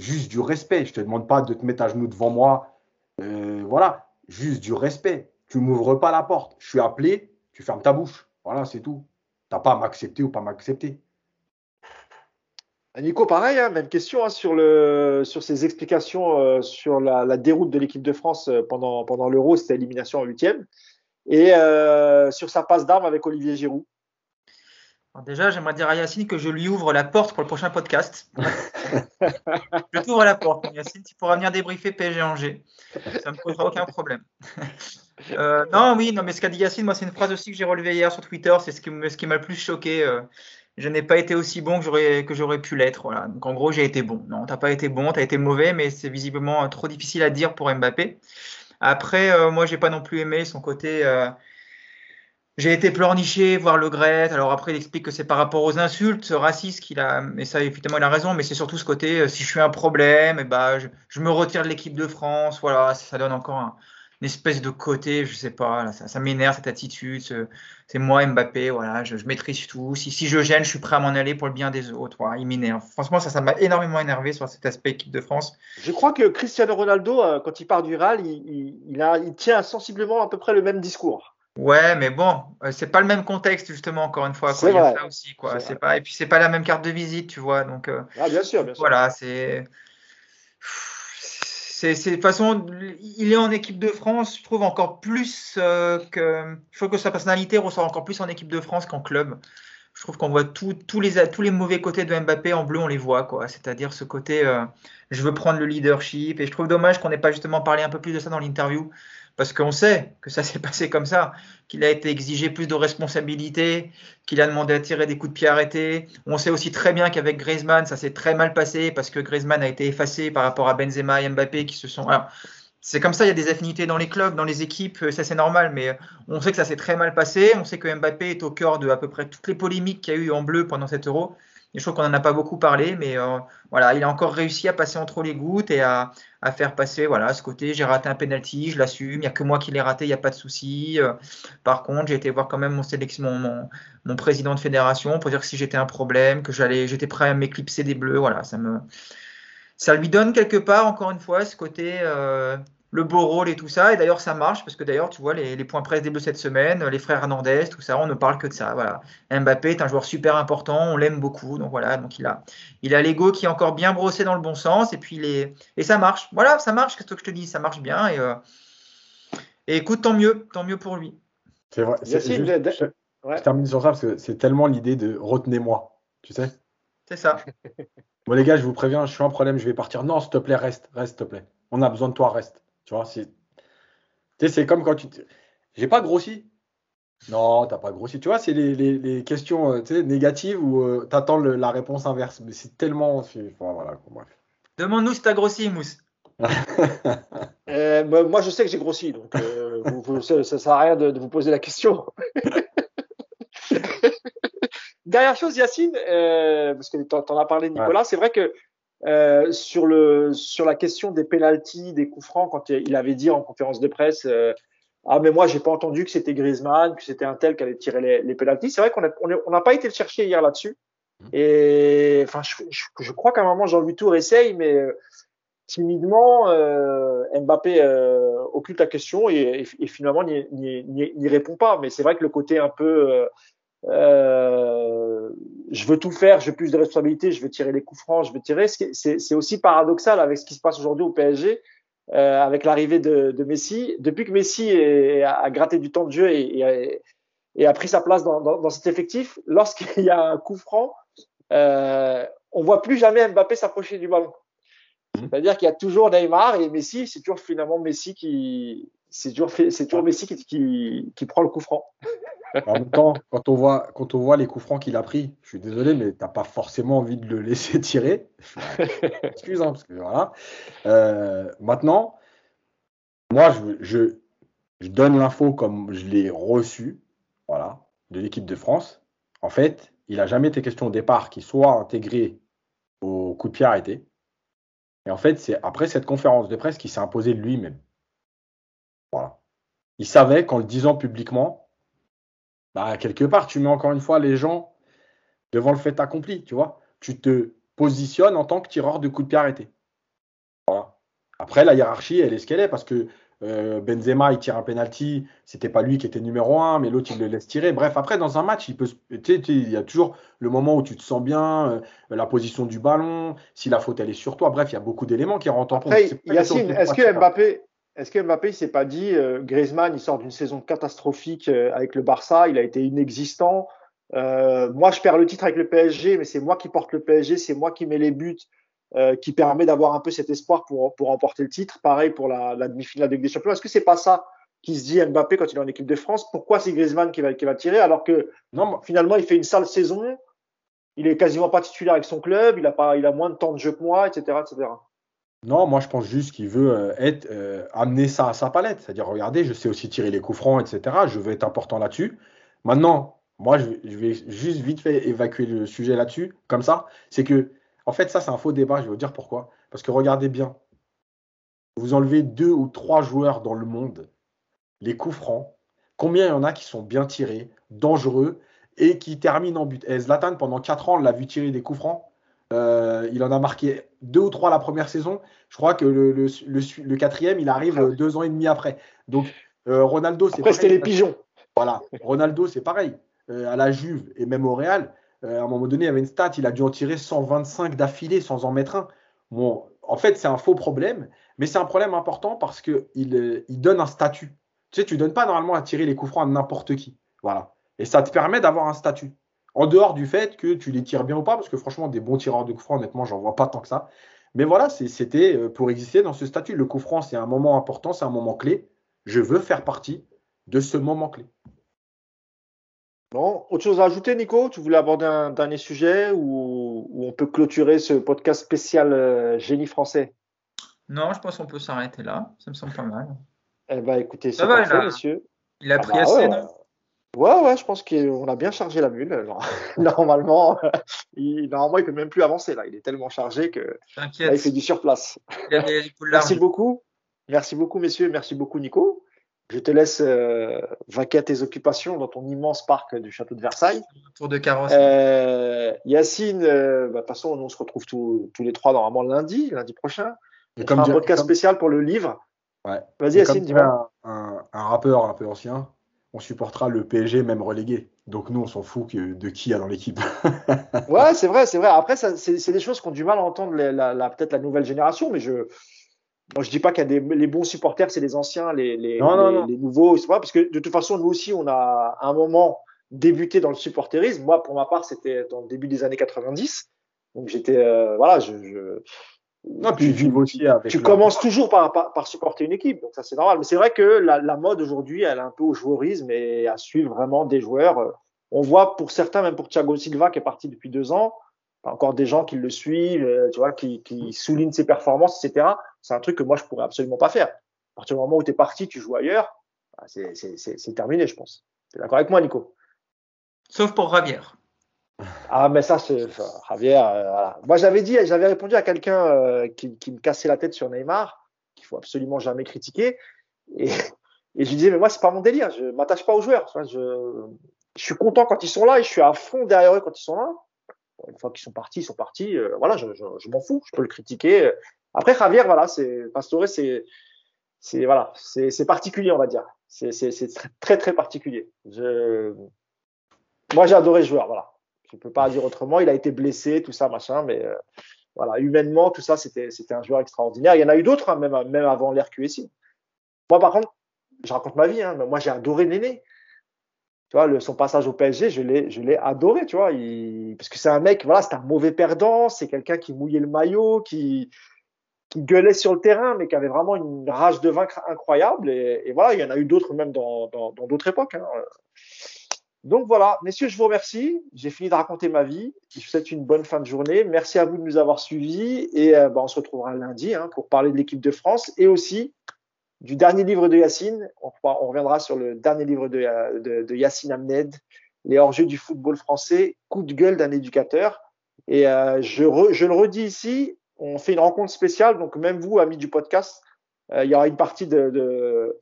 juste du respect. Je ne te demande pas de te mettre à genoux devant moi. Euh, voilà, juste du respect. Tu ne m'ouvres pas la porte. Je suis appelé, tu fermes ta bouche. Voilà, c'est tout. Tu n'as pas à m'accepter ou pas m'accepter. Nico, pareil, hein, même question hein, sur, ces explications euh, sur la, déroute de l'équipe de France euh, pendant, l'Euro, c'était élimination en huitième, et sur sa passe d'armes avec Olivier Giroud déjà, j'aimerais dire à Yacine que je lui ouvre la porte pour le prochain podcast. je t'ouvre la porte, Yacine. Tu pourras venir débriefer PSG Angers. Ça ne me posera aucun problème. Euh, non, oui, non, mais ce qu'a dit Yacine, moi, c'est une phrase aussi que j'ai relevée hier sur Twitter. C'est ce qui, m'a le plus choqué. Euh, je n'ai pas été aussi bon que j'aurais pu l'être. Voilà. Donc en gros, j'ai été bon. Non, t'as pas été bon, tu as été mauvais, mais c'est visiblement trop difficile à dire pour Mbappé. Après, euh, moi, j'ai pas non plus aimé son côté. J'ai été pleurniché, voir le Gret. Alors après, il explique que c'est par rapport aux insultes racistes qu'il a. Mais ça, évidemment, il a raison. Mais c'est surtout ce côté, euh, si je suis un problème, eh ben, je, je, me retire de l'équipe de France. Voilà, ça, donne encore un, une espèce de côté, je sais pas. ça, ça m'énerve cette attitude. C'est moi Mbappé, voilà, je, je, maîtrise tout. Si, si je gêne, je suis prêt à m'en aller pour le bien des autres. Voilà, il m'énerve. Franchement, ça, ça m'a énormément énervé sur cet aspect équipe de France. Je crois que Cristiano Ronaldo, euh, quand il part du RAL, il, il, a, il tient sensiblement à peu près le même discours. Ouais, mais bon, euh, c'est pas le même contexte justement. Encore une fois, y a ça aussi, quoi. C'est pas et puis c'est pas la même carte de visite, tu vois. Donc, euh, ah, bien sûr, bien sûr. Voilà, c'est. C'est de toute façon, il est en équipe de France, je trouve encore plus euh, que. Je trouve que sa personnalité ressort encore plus en équipe de France qu'en club. Je trouve qu'on voit tout, tous, les, tous les mauvais côtés de Mbappé en bleu, on les voit, quoi. C'est-à-dire ce côté, euh, je veux prendre le leadership. Et je trouve dommage qu'on n'ait pas justement parlé un peu plus de ça dans l'interview parce qu'on sait que ça s'est passé comme ça, qu'il a été exigé plus de responsabilités, qu'il a demandé à tirer des coups de pied arrêtés. On sait aussi très bien qu'avec Griezmann, ça s'est très mal passé parce que Griezmann a été effacé par rapport à Benzema et Mbappé qui se sont. Alors, c'est comme ça, il y a des affinités dans les clubs, dans les équipes, ça c'est normal, mais on sait que ça s'est très mal passé. On sait que Mbappé est au cœur de à peu près toutes les polémiques qu'il y a eu en bleu pendant cet euro. Je trouve qu'on n'en a pas beaucoup parlé, mais euh, voilà, il a encore réussi à passer entre les gouttes et à, faire passer voilà ce côté j'ai raté un penalty, je l'assume, il n'y a que moi qui l'ai raté, il n'y a pas de souci. Euh, par contre, j'ai été voir quand même mon, sélection, mon, mon, président de fédération pour dire que si j'étais un problème, que j'allais, j'étais prêt à m'éclipser des bleus, voilà, ça me, ça lui donne quelque part encore une fois ce côté euh, le beau rôle et tout ça. Et d'ailleurs, ça marche parce que d'ailleurs, tu vois, les, les, points presse des Bleus cette semaine, les frères Hernandez, tout ça, on ne parle que de ça. Voilà. Mbappé est un joueur super important, on l'aime beaucoup. Donc voilà, donc il a, il a l'ego qui est encore bien brossé dans le bon sens et puis les, et ça marche. Voilà, ça marche. Qu'est-ce que je te dis, ça marche bien et, euh, et écoute, tant mieux, tant mieux pour lui. C'est vrai. Juste, je, ouais. je, termine sur ça parce que c'est tellement l'idée de retenez-moi, tu sais. C'est ça. bon les gars, je vous préviens, je suis un problème, je vais partir. Non, s'il te plaît, reste, reste, s'il te plaît. On a besoin de toi, reste. Tu vois, c'est. c'est comme quand tu. J'ai pas grossi. Non, t'as pas grossi. Tu vois, c'est les, les, les, questions euh, négatives où euh, tu attends le, la réponse inverse. Mais c'est tellement. Enfin, voilà, bref. Demande-nous si t'as grossi, Mousse. euh, bah, moi, je sais que j'ai grossi, donc euh, vous, vous, ça, ça sert à rien de, de vous poser la question. Dernière chose, Yacine, euh, parce que tu en, as parlé, Nicolas, ouais. c'est vrai que euh, sur le sur la question des pénalties, des coups francs, quand il avait dit en conférence de presse, euh, ah mais moi j'ai pas entendu que c'était Griezmann, que c'était un tel qui allait tirer les, les pénalties. C'est vrai qu'on n'a on n'a pas été le chercher hier là-dessus. Mmh. Et enfin, je, je, je crois qu'à un moment Jean-Louis Tour essaye, mais euh, timidement, euh, Mbappé euh, occulte la question et, et, et finalement n'y répond pas. Mais c'est vrai que le côté un peu euh, je veux tout faire, je veux plus de responsabilités, je veux tirer les coups francs, je veux tirer. C'est aussi paradoxal avec ce qui se passe aujourd'hui au PSG, euh, avec l'arrivée de, de, Messi. Depuis que Messi est, a, a, gratté du temps de jeu et, et, et a pris sa place dans, dans, dans cet effectif, lorsqu'il y a un coup franc, euh, on voit plus jamais Mbappé s'approcher du ballon. Mmh. C'est-à-dire qu'il y a toujours Neymar et Messi, c'est toujours finalement Messi qui, c'est toujours, c'est toujours Messi qui, qui, qui prend le coup franc. En même temps, quand on voit, quand on voit les coups francs qu'il a pris, je suis désolé, mais tu n'as pas forcément envie de le laisser tirer. Excuse, hein, parce que voilà. Euh, maintenant, moi, je, je, je donne l'info comme je l'ai reçue, voilà, de l'équipe de France. En fait, il n'a jamais été question au départ qu'il soit intégré au coup de pied arrêté. Et en fait, c'est après cette conférence de presse qu'il s'est imposé lui-même. Voilà. Il savait qu'en le disant publiquement, bah, quelque part, tu mets encore une fois les gens devant le fait accompli, tu vois. Tu te positionnes en tant que tireur de coup de pied arrêté. Voilà. Après, la hiérarchie, elle est ce qu'elle est, parce que euh, Benzema, il tire un penalty, c'était pas lui qui était numéro un, mais l'autre, il le laisse tirer. Bref, après, dans un match, il peut, il y a toujours le moment où tu te sens bien, euh, la position du ballon, si la faute, elle est sur toi. Bref, il y a beaucoup d'éléments qui rentrent en compte. Yacine, est-ce que Mbappé, est-ce que Mbappé s'est pas dit euh, Griezmann il sort d'une saison catastrophique euh, avec le Barça, il a été inexistant. Euh, moi je perds le titre avec le PSG, mais c'est moi qui porte le PSG, c'est moi qui mets les buts, euh, qui permet d'avoir un peu cet espoir pour pour remporter le titre. Pareil pour la, la demi-finale de Ligue des Champions. Est-ce que c'est pas ça qui se dit Mbappé quand il est en équipe de France? Pourquoi c'est Griezmann qui va qui va tirer alors que non, finalement il fait une sale saison il est quasiment pas titulaire avec son club, il a, pas, il a moins de temps de jeu que moi, etc. etc. Non, moi je pense juste qu'il veut euh, être, euh, amener ça à sa palette. C'est-à-dire, regardez, je sais aussi tirer les coups francs, etc. Je veux être important là-dessus. Maintenant, moi je vais, juste vite fait évacuer le sujet là-dessus, comme ça. C'est que, en fait, ça c'est un faux débat, je vais vous dire pourquoi. Parce que regardez bien, vous enlevez deux ou trois joueurs dans le monde, les coups francs, combien il y en a qui sont bien tirés, dangereux et qui terminent en but Et Zlatan, pendant quatre ans, on l'a vu tirer des coups francs euh, il en a marqué deux ou trois la première saison. Je crois que le, le, quatrième, il arrive ah deux ans et demi après. Donc, euh, Ronaldo, c'est Après, c'était les pigeons. Voilà. Ronaldo, c'est pareil. Euh, à la Juve et même au Real, à un moment donné, il y avait une stat, il a dû en tirer 125 d'affilée sans en mettre un. Bon, en fait, c'est un faux problème, mais c'est un problème important parce qu'il il donne un statut. Tu sais, tu ne donnes pas normalement à tirer les coups francs à n'importe qui. Voilà. Et ça te permet d'avoir un statut. En dehors du fait que tu les tires bien ou pas, parce que franchement, des bons tireurs de coups francs, honnêtement, j'en vois pas tant que ça. Mais voilà, c'était euh, pour exister dans ce statut. Le coup franc, c'est un moment important, c'est un moment clé. Je veux faire partie de ce moment clé. Bon, autre chose à ajouter, Nico? Tu voulais aborder un dernier sujet ou, on peut clôturer ce podcast spécial euh, génie français? Non, je pense qu'on peut s'arrêter là. Ça me semble pas mal. Eh bien, écoutez, c'est parfait, monsieur. Il a ah pris bah assez, non? Ouais, ouais, je pense qu'on a bien chargé la mule. normalement, il, normalement, il peut même plus avancer là. Il est tellement chargé que là, il fait du surplace. Merci beaucoup. Merci beaucoup, messieurs. Merci beaucoup, Nico. Je te laisse euh, vaquer à tes occupations dans ton immense parc du château de Versailles. Tour de carrosse. Euh, Yacine, euh, bah, de toute façon, on se retrouve tous, tous les trois normalement lundi, lundi prochain. On comme un podcast spécial pour le livre. Ouais. Vas-y, Yacine, dis-moi. Un, un, rappeur un peu ancien, on supportera le PSG même relégué. Donc nous, on s'en fout de qui y a dans l'équipe. ouais, c'est vrai, c'est vrai. Après, c'est des choses qu'on a du mal à entendre la, peut-être la nouvelle génération, mais je moi, je dis pas qu'il y a des les bons supporters, c'est les anciens, les, les, les, nouveaux, c'est pas parce que de toute façon, nous aussi, on a à un moment débuté dans le supporterisme. Moi, pour ma part, c'était dans le début des années 90. Donc j'étais, euh, voilà, je, je non, puis tu, aussi avec tu commences toujours par, par, supporter une équipe, donc ça c'est normal. Mais c'est vrai que la, la mode aujourd'hui, elle est un peu au joueurisme et à suivre vraiment des joueurs. On voit pour certains, même pour Thiago Silva qui est parti depuis deux ans, encore des gens qui le suivent, euh, tu vois, qui, qui soulignent ses performances, etc. C'est un truc que moi je pourrais absolument pas faire. À partir du moment où tu es parti, tu joues ailleurs, bah, c'est terminé, je pense. Tu es d'accord avec moi, Nico? Sauf pour Ravière. Ah, mais ça, c'est Javier. Euh. Moi, j'avais dit, j'avais répondu à quelqu'un euh, qui, me cassait la tête sur Neymar, qu'il faut absolument jamais critiquer. Et, je lui disais, mais moi, c'est pas mon délire. Je m'attache pas aux joueurs. Je, suis content quand ils sont là et je suis à fond derrière eux quand ils sont là. Une fois qu'ils sont partis, ils sont partis. Euh, voilà, je, m'en fous. Je peux le critiquer. Après, Javier, voilà, c'est Pastore, c'est c'est voilà, c'est particulier, on va dire. C'est très, très très particulier. Je, moi, j'ai adoré le joueur. Voilà. Je ne peux pas dire autrement. Il a été blessé, tout ça, machin, mais euh, voilà, humainement, tout ça, c'était, un joueur extraordinaire. Il y en a eu d'autres, hein, même, avant l'RQSI. Moi, par contre, je raconte ma vie. Hein, mais moi, j'ai adoré Néné. Tu vois, son passage au PSG, je l'ai, adoré, tu vois, parce que c'est un mec, voilà, c'est un mauvais perdant, c'est quelqu'un qui mouillait le maillot, qui, gueulait sur le terrain, mais qui avait vraiment une rage de vaincre incroyable. Et, voilà, il y en a eu d'autres même dans d'autres époques. Hein. Donc voilà, messieurs, je vous remercie. J'ai fini de raconter ma vie. Je vous souhaite une bonne fin de journée. Merci à vous de nous avoir suivis et euh, bah, on se retrouvera lundi hein, pour parler de l'équipe de France et aussi du dernier livre de Yacine. On, reviendra sur le dernier livre de, de, Yacine Amned, Les hors-jeux du football français, coup de gueule d'un éducateur. Et euh, je, le redis ici, on fait une rencontre spéciale. Donc même vous, amis du podcast, euh, il y aura une partie de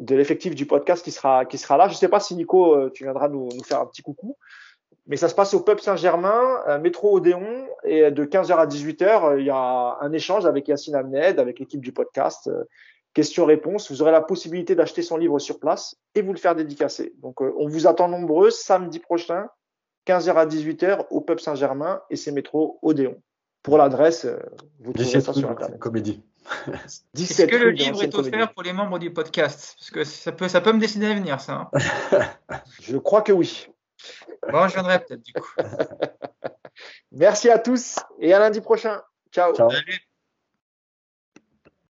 de l'effectif du podcast qui sera, qui sera là. Je ne sais pas si Nico, euh, tu viendras nous, nous, faire un petit coucou. Mais ça se passe au Pub Saint-Germain, euh, métro Odéon, et de 15h à 18h, euh, il y a un échange avec Yacine Amned, avec l'équipe du podcast. Questions-réponses. Vous aurez la possibilité d'acheter son livre sur place et vous le faire dédicacer. Donc, on vous attend nombreux samedi prochain, 15h à 18h, au Pub Saint-Germain, et c'est métro Odéon. Pour l'adresse, vous trouverez ça sur Internet. Comédie. Est-ce que le livre est offert pour les membres du podcast? Parce que ça peut, ça peut me décider à venir, ça. Hein. je crois que oui. Bon, je viendrai peut-être du coup. Merci à tous et à lundi prochain. Ciao. Salut.